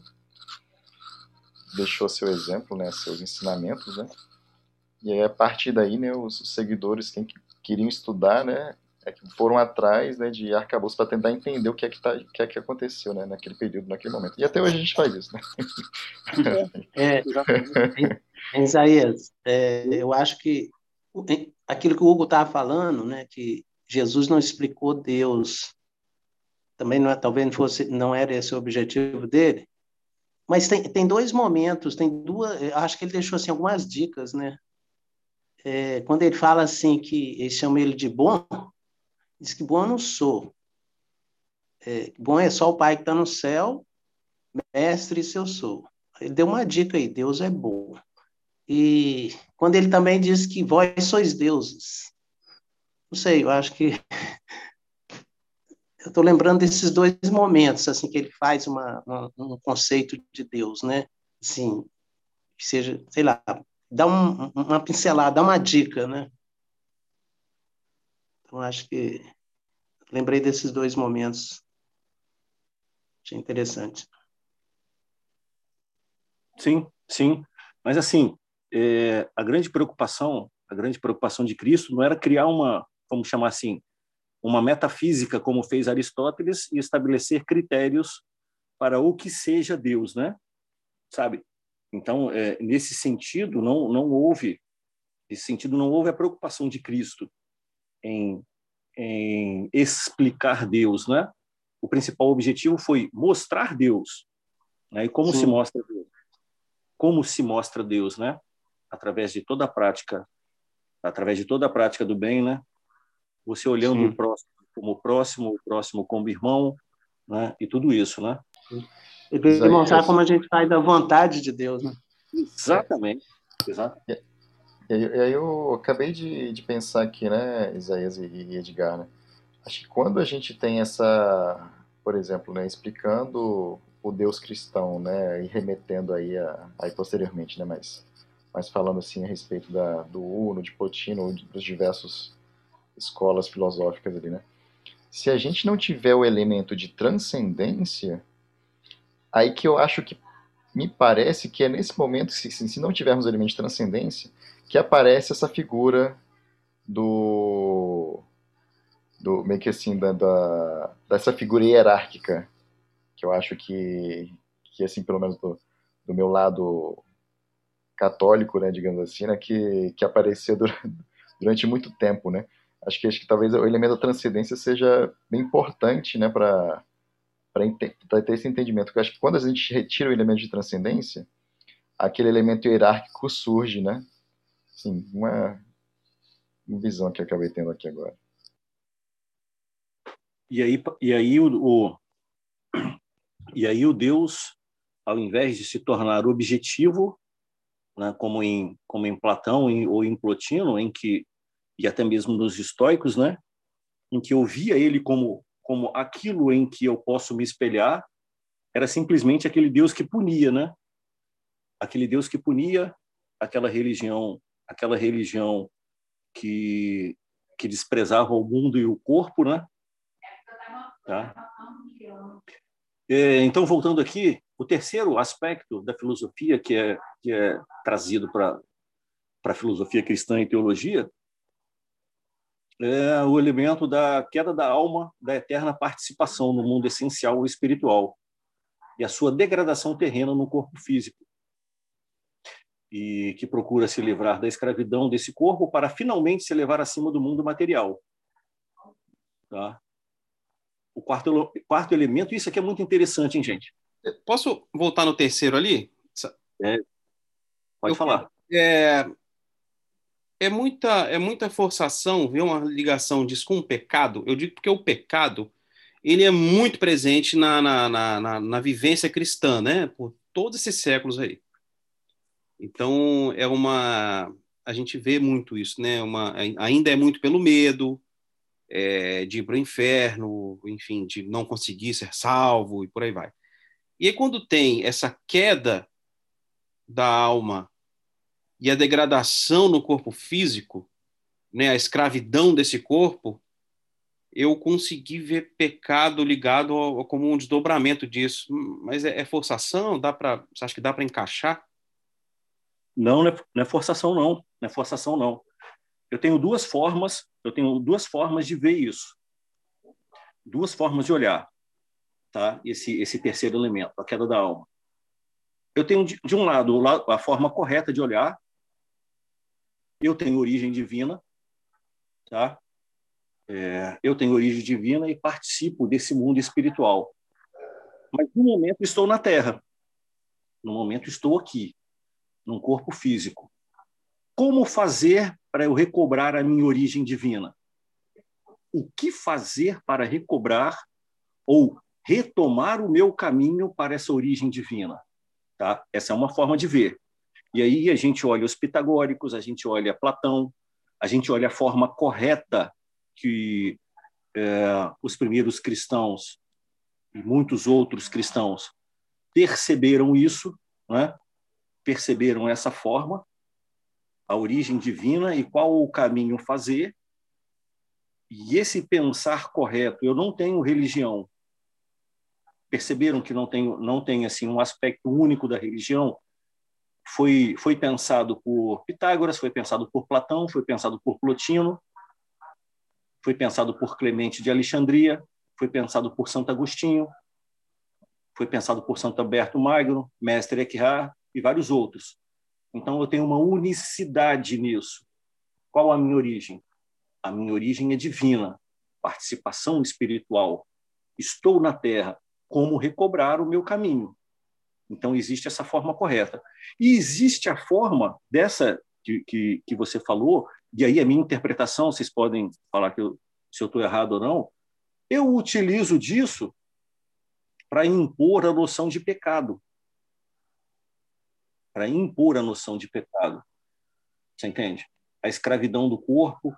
deixou seu exemplo, né? Seus ensinamentos, né? E aí a partir daí, né? Os seguidores quem queriam estudar, né? É que foram atrás, né? De arcabouço para tentar entender o que é que tá, que é que aconteceu, né? Naquele período, naquele momento. E até hoje a gente faz isso, né? É, é Isaías, é, eu acho que aquilo que o Hugo estava falando, né? Que Jesus não explicou Deus. Também não é, talvez não fosse, não era esse o objetivo dele. Mas tem, tem dois momentos, tem duas. Acho que ele deixou assim algumas dicas, né? É, quando ele fala assim que eles chamam ele de bom, diz que bom eu não sou. É, bom é só o Pai que está no céu, mestre, se eu sou. Ele deu uma dica aí, Deus é bom. E quando ele também diz que vós sois deuses, não sei, eu acho que eu estou lembrando desses dois momentos assim que ele faz uma, uma, um conceito de Deus, né? Assim, que seja, sei lá, dá um, uma pincelada, dá uma dica, né? Então acho que lembrei desses dois momentos, achei interessante. Sim, sim, mas assim é, a grande preocupação, a grande preocupação de Cristo não era criar uma vamos chamar assim, uma metafísica, como fez Aristóteles, e estabelecer critérios para o que seja Deus, né? Sabe? Então, é, nesse sentido, não, não houve, nesse sentido, não houve a preocupação de Cristo em, em explicar Deus, né? O principal objetivo foi mostrar Deus. Né? E como Sim. se mostra Deus? Como se mostra Deus, né? Através de toda a prática, através de toda a prática do bem, né? Você olhando Sim. o próximo como próximo, o próximo como irmão, né? E tudo isso, né? E demonstrar como a gente sai da vontade de Deus, né? Exatamente. Exato. E, aí eu acabei de, de pensar aqui, né, Isaías e Edgar, né? Acho que quando a gente tem essa, por exemplo, né, explicando o Deus cristão, né, e remetendo aí, a, aí posteriormente, né, mas, mas falando assim a respeito da, do Uno, de Plotino, dos diversos escolas filosóficas ali, né? Se a gente não tiver o elemento de transcendência, aí que eu acho que me parece que é nesse momento, se, se não tivermos o elemento de transcendência, que aparece essa figura do do meio que assim da, da, dessa figura hierárquica que eu acho que que assim pelo menos do, do meu lado católico né digamos assim né que que apareceu durante, durante muito tempo né acho que, acho que talvez o elemento da transcendência seja bem importante né, para ter esse entendimento. Porque acho que quando a gente retira o elemento de transcendência, aquele elemento hierárquico surge, né? Sim, uma visão que eu acabei tendo aqui agora. E aí, e aí o, o, e aí o Deus, ao invés de se tornar objetivo, né, como em como em Platão em, ou em Plotino, em que e até mesmo nos estoicos, né, em que eu via ele como como aquilo em que eu posso me espelhar, era simplesmente aquele Deus que punia, né? aquele Deus que punia aquela religião, aquela religião que que desprezava o mundo e o corpo, né? Tá? É, então, voltando aqui, o terceiro aspecto da filosofia que é, que é trazido para a filosofia cristã e teologia é o elemento da queda da alma, da eterna participação no mundo essencial ou espiritual e a sua degradação terrena no corpo físico e que procura se livrar da escravidão desse corpo para finalmente se levar acima do mundo material. Tá? O quarto, quarto elemento, isso aqui é muito interessante, hein, gente? Posso voltar no terceiro ali? É, pode Eu, falar. É, é, muita, é muita forçação ver uma ligação disso com o pecado. Eu digo porque o pecado ele é muito presente na, na, na, na, na vivência cristã, né? Por todos esses séculos aí. Então, é uma. A gente vê muito isso, né? Uma, ainda é muito pelo medo é, de ir para o inferno, enfim, de não conseguir ser salvo e por aí vai. E aí, quando tem essa queda da alma e a degradação no corpo físico, né, a escravidão desse corpo, eu consegui ver pecado ligado ao, como um desdobramento disso. Mas é, é forçação? Dá para? Você acha que dá para encaixar? Não, não é, forçação, não. Não é forçação, não. Eu tenho duas formas, eu tenho duas formas de ver isso. Duas formas de olhar, tá? Esse, esse terceiro elemento, a queda da alma. Eu tenho, de, de um lado, a forma correta de olhar. Eu tenho origem divina, tá? É, eu tenho origem divina e participo desse mundo espiritual. Mas no momento estou na Terra. No momento estou aqui num corpo físico. Como fazer para eu recobrar a minha origem divina? O que fazer para recobrar ou retomar o meu caminho para essa origem divina? Tá? Essa é uma forma de ver. E aí a gente olha os pitagóricos, a gente olha Platão, a gente olha a forma correta que é, os primeiros cristãos e muitos outros cristãos perceberam isso, né? perceberam essa forma, a origem divina e qual o caminho fazer. E esse pensar correto, eu não tenho religião. Perceberam que não tem não tem assim um aspecto único da religião? Foi foi pensado por Pitágoras, foi pensado por Platão, foi pensado por Plotino, foi pensado por Clemente de Alexandria, foi pensado por Santo Agostinho, foi pensado por Santo Alberto Magno, Mestre Eckhart, e vários outros. Então, eu tenho uma unicidade nisso. Qual a minha origem? A minha origem é divina, participação espiritual. Estou na Terra, como recobrar o meu caminho? Então, existe essa forma correta. E existe a forma dessa que, que, que você falou, e aí a minha interpretação, vocês podem falar que eu, se eu estou errado ou não, eu utilizo disso para impor a noção de pecado para impor a noção de pecado. Você entende? A escravidão do corpo,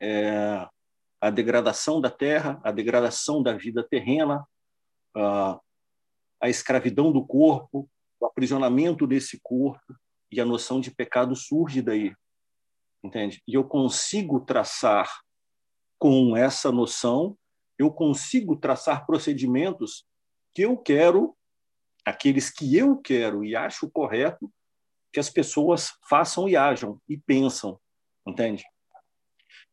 é, a degradação da terra, a degradação da vida terrena, a, a escravidão do corpo, o aprisionamento desse corpo e a noção de pecado surge daí. Entende? E eu consigo traçar com essa noção, eu consigo traçar procedimentos que eu quero aqueles que eu quero e acho correto que as pessoas façam e ajam e pensam, entende?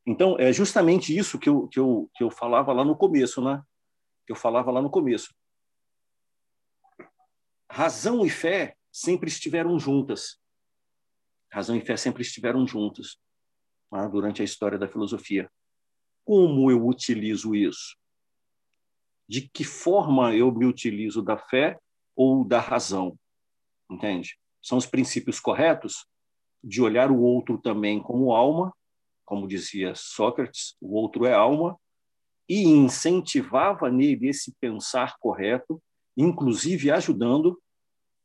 Então, é justamente isso que eu, que eu, que eu falava lá no começo, né? Que eu falava lá no começo. Razão e fé sempre estiveram juntas. Razão e fé sempre estiveram juntas né? durante a história da filosofia. Como eu utilizo isso? De que forma eu me utilizo da fé ou da razão, entende? São os princípios corretos de olhar o outro também como alma, como dizia Sócrates, o outro é alma, e incentivava nele esse pensar correto, inclusive ajudando,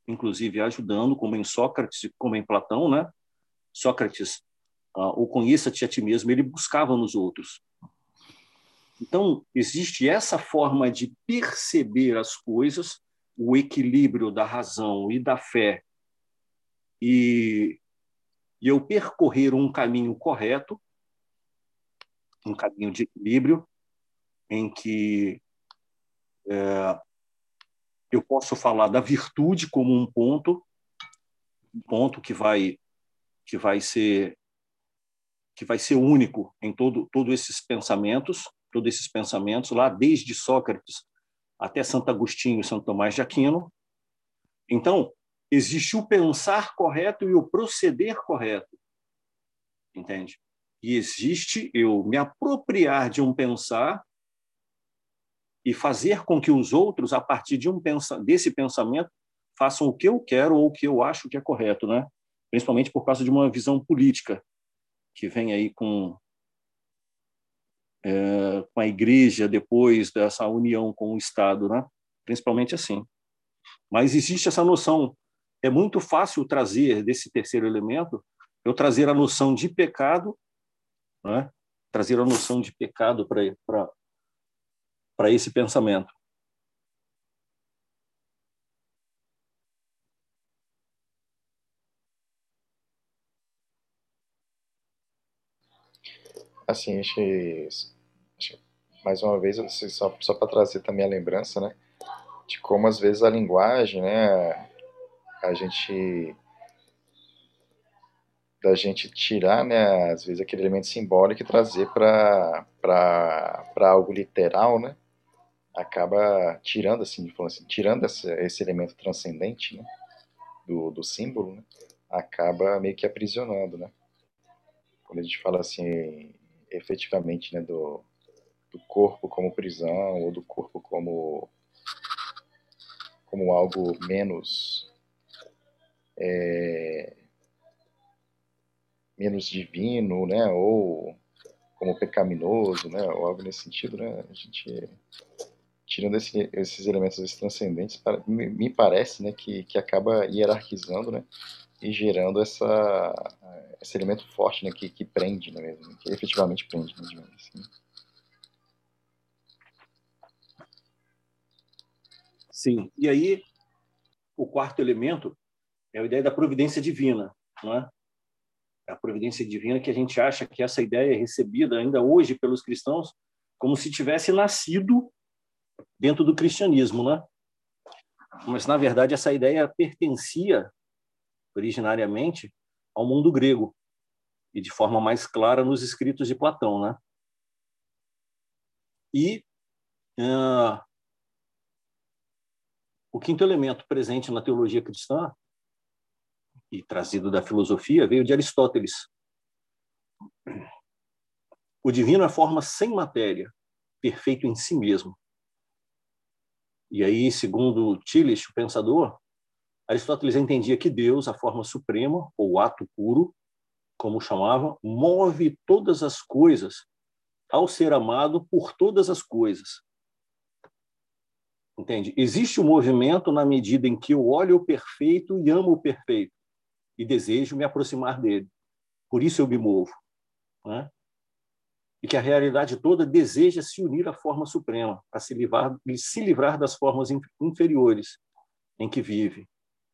inclusive ajudando, como em Sócrates, como em Platão, né? Sócrates, uh, o conheça-te a ti mesmo, ele buscava nos outros. Então, existe essa forma de perceber as coisas o equilíbrio da razão e da fé e, e eu percorrer um caminho correto, um caminho de equilíbrio, em que é, eu posso falar da virtude como um ponto, um ponto que vai que vai ser que vai ser único em todo todos esses pensamentos, todos esses pensamentos lá desde Sócrates até Santo Agostinho Santo Tomás de Aquino. Então, existe o pensar correto e o proceder correto. Entende? E existe eu me apropriar de um pensar e fazer com que os outros, a partir de um pensa desse pensamento, façam o que eu quero ou o que eu acho que é correto, né? Principalmente por causa de uma visão política que vem aí com é, com a igreja depois dessa união com o Estado, né? Principalmente assim. Mas existe essa noção. É muito fácil trazer desse terceiro elemento, eu trazer a noção de pecado, né? trazer a noção de pecado para para esse pensamento. Assim, acho que, mais uma vez, só, só para trazer também a lembrança, né, de como às vezes a linguagem, né, a gente da gente tirar, né, às vezes aquele elemento simbólico e trazer para algo literal, né, acaba tirando assim, assim tirando esse, esse elemento transcendente né, do, do símbolo, né, acaba meio que aprisionando, né? Quando a gente fala assim, efetivamente, né, do, do corpo como prisão ou do corpo como como algo menos é, menos divino, né, ou como pecaminoso, né, ou algo nesse sentido, né, a gente tirando esse, esses elementos transcendentes, para, me, me, parece né, que, que acaba hierarquizando né, e gerando essa, esse elemento forte né, que, que prende, né, mesmo, que efetivamente prende, né, assim. Sim, e aí o quarto elemento é a ideia da providência divina, não é? A providência divina que a gente acha que essa ideia é recebida ainda hoje pelos cristãos como se tivesse nascido dentro do cristianismo, né? Mas na verdade essa ideia pertencia originariamente ao mundo grego e de forma mais clara nos escritos de Platão, né? E uh, o quinto elemento presente na teologia cristã e trazido da filosofia veio de Aristóteles. O divino é forma sem matéria, perfeito em si mesmo. E aí, segundo Tillich, o pensador, Aristóteles entendia que Deus, a forma suprema, ou ato puro, como chamava, move todas as coisas ao ser amado por todas as coisas. Entende? Existe o um movimento na medida em que eu olho o perfeito e amo o perfeito e desejo me aproximar dele. Por isso eu me movo. Né? E que a realidade toda deseja se unir à forma suprema, para se livrar, se livrar das formas inferiores em que vive,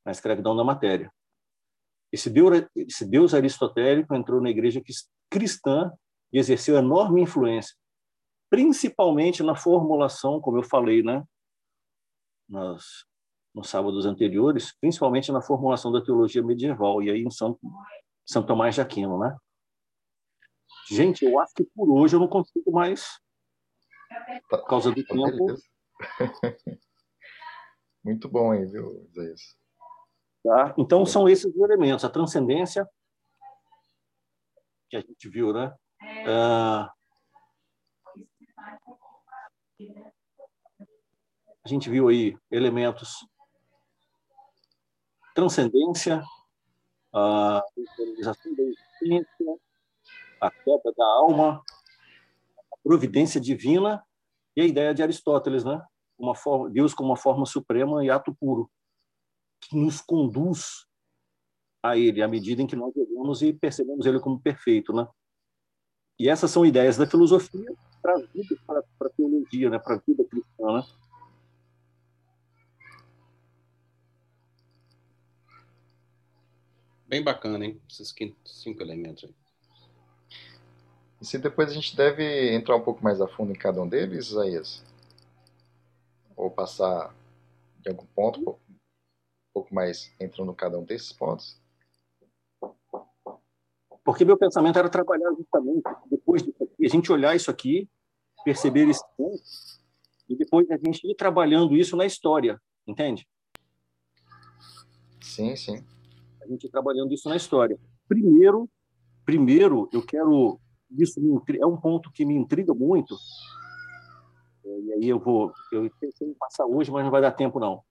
na escravidão da matéria. Esse Deus, esse Deus aristotélico entrou na igreja cristã e exerceu enorme influência, principalmente na formulação, como eu falei, né, nos sábados anteriores, principalmente na formulação da teologia medieval, e aí em São, São Tomás de Aquino, né? Gente, eu acho que por hoje eu não consigo mais. Por causa do tempo. Muito bom aí, viu, Isaías? Tá? Então, são esses os elementos. A transcendência, que a gente viu, né? Ah, a gente viu aí elementos transcendência, a organização da existência, a queda da alma, a providência divina e a ideia de Aristóteles, né? Uma forma, Deus como uma forma suprema e ato puro, que nos conduz a Ele à medida em que nós olhamos e percebemos Ele como perfeito, né? E essas são ideias da filosofia trazidas para a teologia, né? Para a vida cristã, né? Bem bacana, hein? Esses cinco elementos aí. E se depois a gente deve entrar um pouco mais a fundo em cada um deles, Isaías? Ou passar de algum ponto, um pouco mais entrando em cada um desses pontos? Porque meu pensamento era trabalhar justamente depois disso aqui, a gente olhar isso aqui, perceber esse ponto, e depois a gente ir trabalhando isso na história, entende? Sim, sim. A gente ir trabalhando isso na história. Primeiro, primeiro eu quero isso é um ponto que me intriga muito. É, e aí eu vou, eu pensei em passar hoje, mas não vai dar tempo não.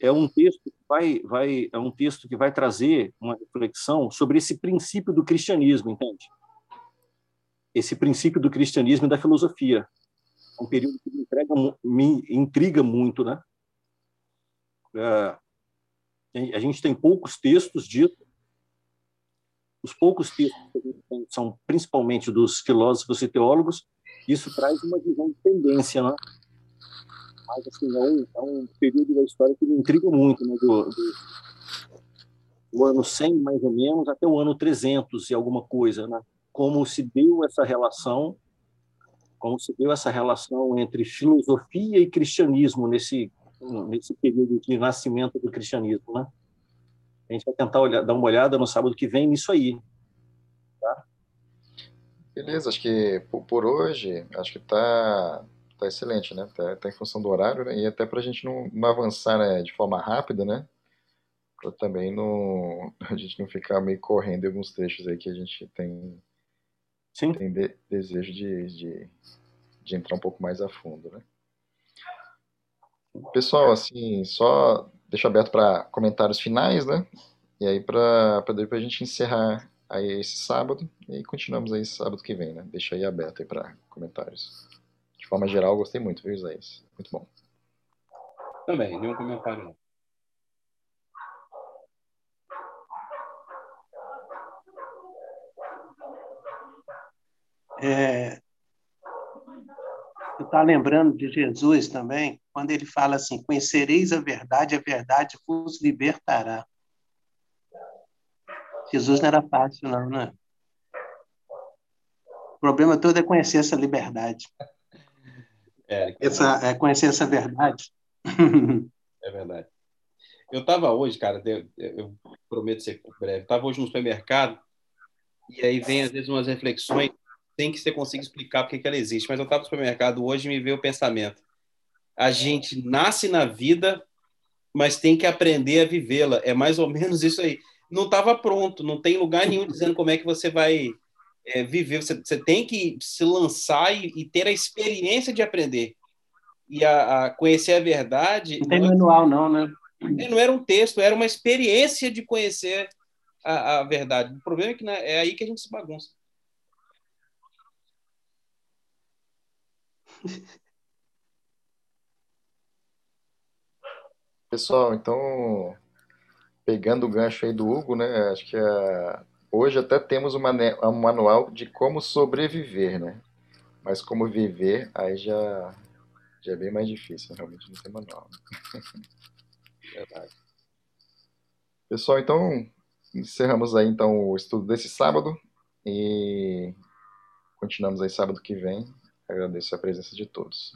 É um texto que vai, vai, é um texto que vai trazer uma reflexão sobre esse princípio do cristianismo, entende? Esse princípio do cristianismo e da filosofia. É um período que me, entrega, me intriga muito, né? É, a gente tem poucos textos disso, os poucos textos são principalmente dos filósofos e teólogos, isso traz uma visão de tendência, né? Mas, assim, é um, é período da história que me intriga muito, né? Do, do, do ano 100, mais ou menos, até o ano 300 e alguma coisa, né? Como se deu essa relação, como se deu essa relação entre filosofia e cristianismo nesse, nesse período de nascimento do cristianismo, né? A gente vai tentar olhar, dar uma olhada no sábado que vem nisso aí. Tá? Beleza, acho que por hoje, acho que tá, tá excelente, né? Tá, tá em função do horário, né? E até para a gente não, não avançar né, de forma rápida, né? Para também não, a gente não ficar meio correndo em alguns trechos aí que a gente tem, Sim. tem de, desejo de, de, de entrar um pouco mais a fundo, né? Pessoal, assim, só deixo aberto para comentários finais, né? E aí para depois a gente encerrar aí esse sábado e continuamos aí sábado que vem, né? Deixa aí aberto aí para comentários. De forma geral, gostei muito, viu, Isaías? Muito bom. Também, nenhum comentário não. É, estava lembrando de Jesus também, quando ele fala assim: Conhecereis a verdade, a verdade vos libertará. Jesus não era fácil, não, né? O problema todo é conhecer essa liberdade. É, essa, é conhecer essa verdade. É verdade. Eu estava hoje, cara, eu, eu prometo ser breve, estava hoje no supermercado e aí vem às vezes umas reflexões sem que você consiga explicar porque que ela existe. Mas eu estava no supermercado hoje e me veio o pensamento. A gente nasce na vida, mas tem que aprender a vivê-la. É mais ou menos isso aí. Não estava pronto, não tem lugar nenhum dizendo como é que você vai é, viver. Você, você, tem que se lançar e, e, ter a experiência de aprender. E a, a conhecer a verdade. Não tem manual, não, né? É, não era um texto, era uma experiência de conhecer a, a verdade. O problema é que né, é aí que a gente se bagunça. Pessoal, então, pegando o gancho aí do Hugo, né? Acho que a... hoje até temos um manual de como sobreviver, né? Mas como viver, aí já, já é bem mais difícil, realmente não tem manual. Né? Verdade. Pessoal, então, encerramos aí então o estudo desse sábado e continuamos aí sábado que vem Agradeço a presença de todos.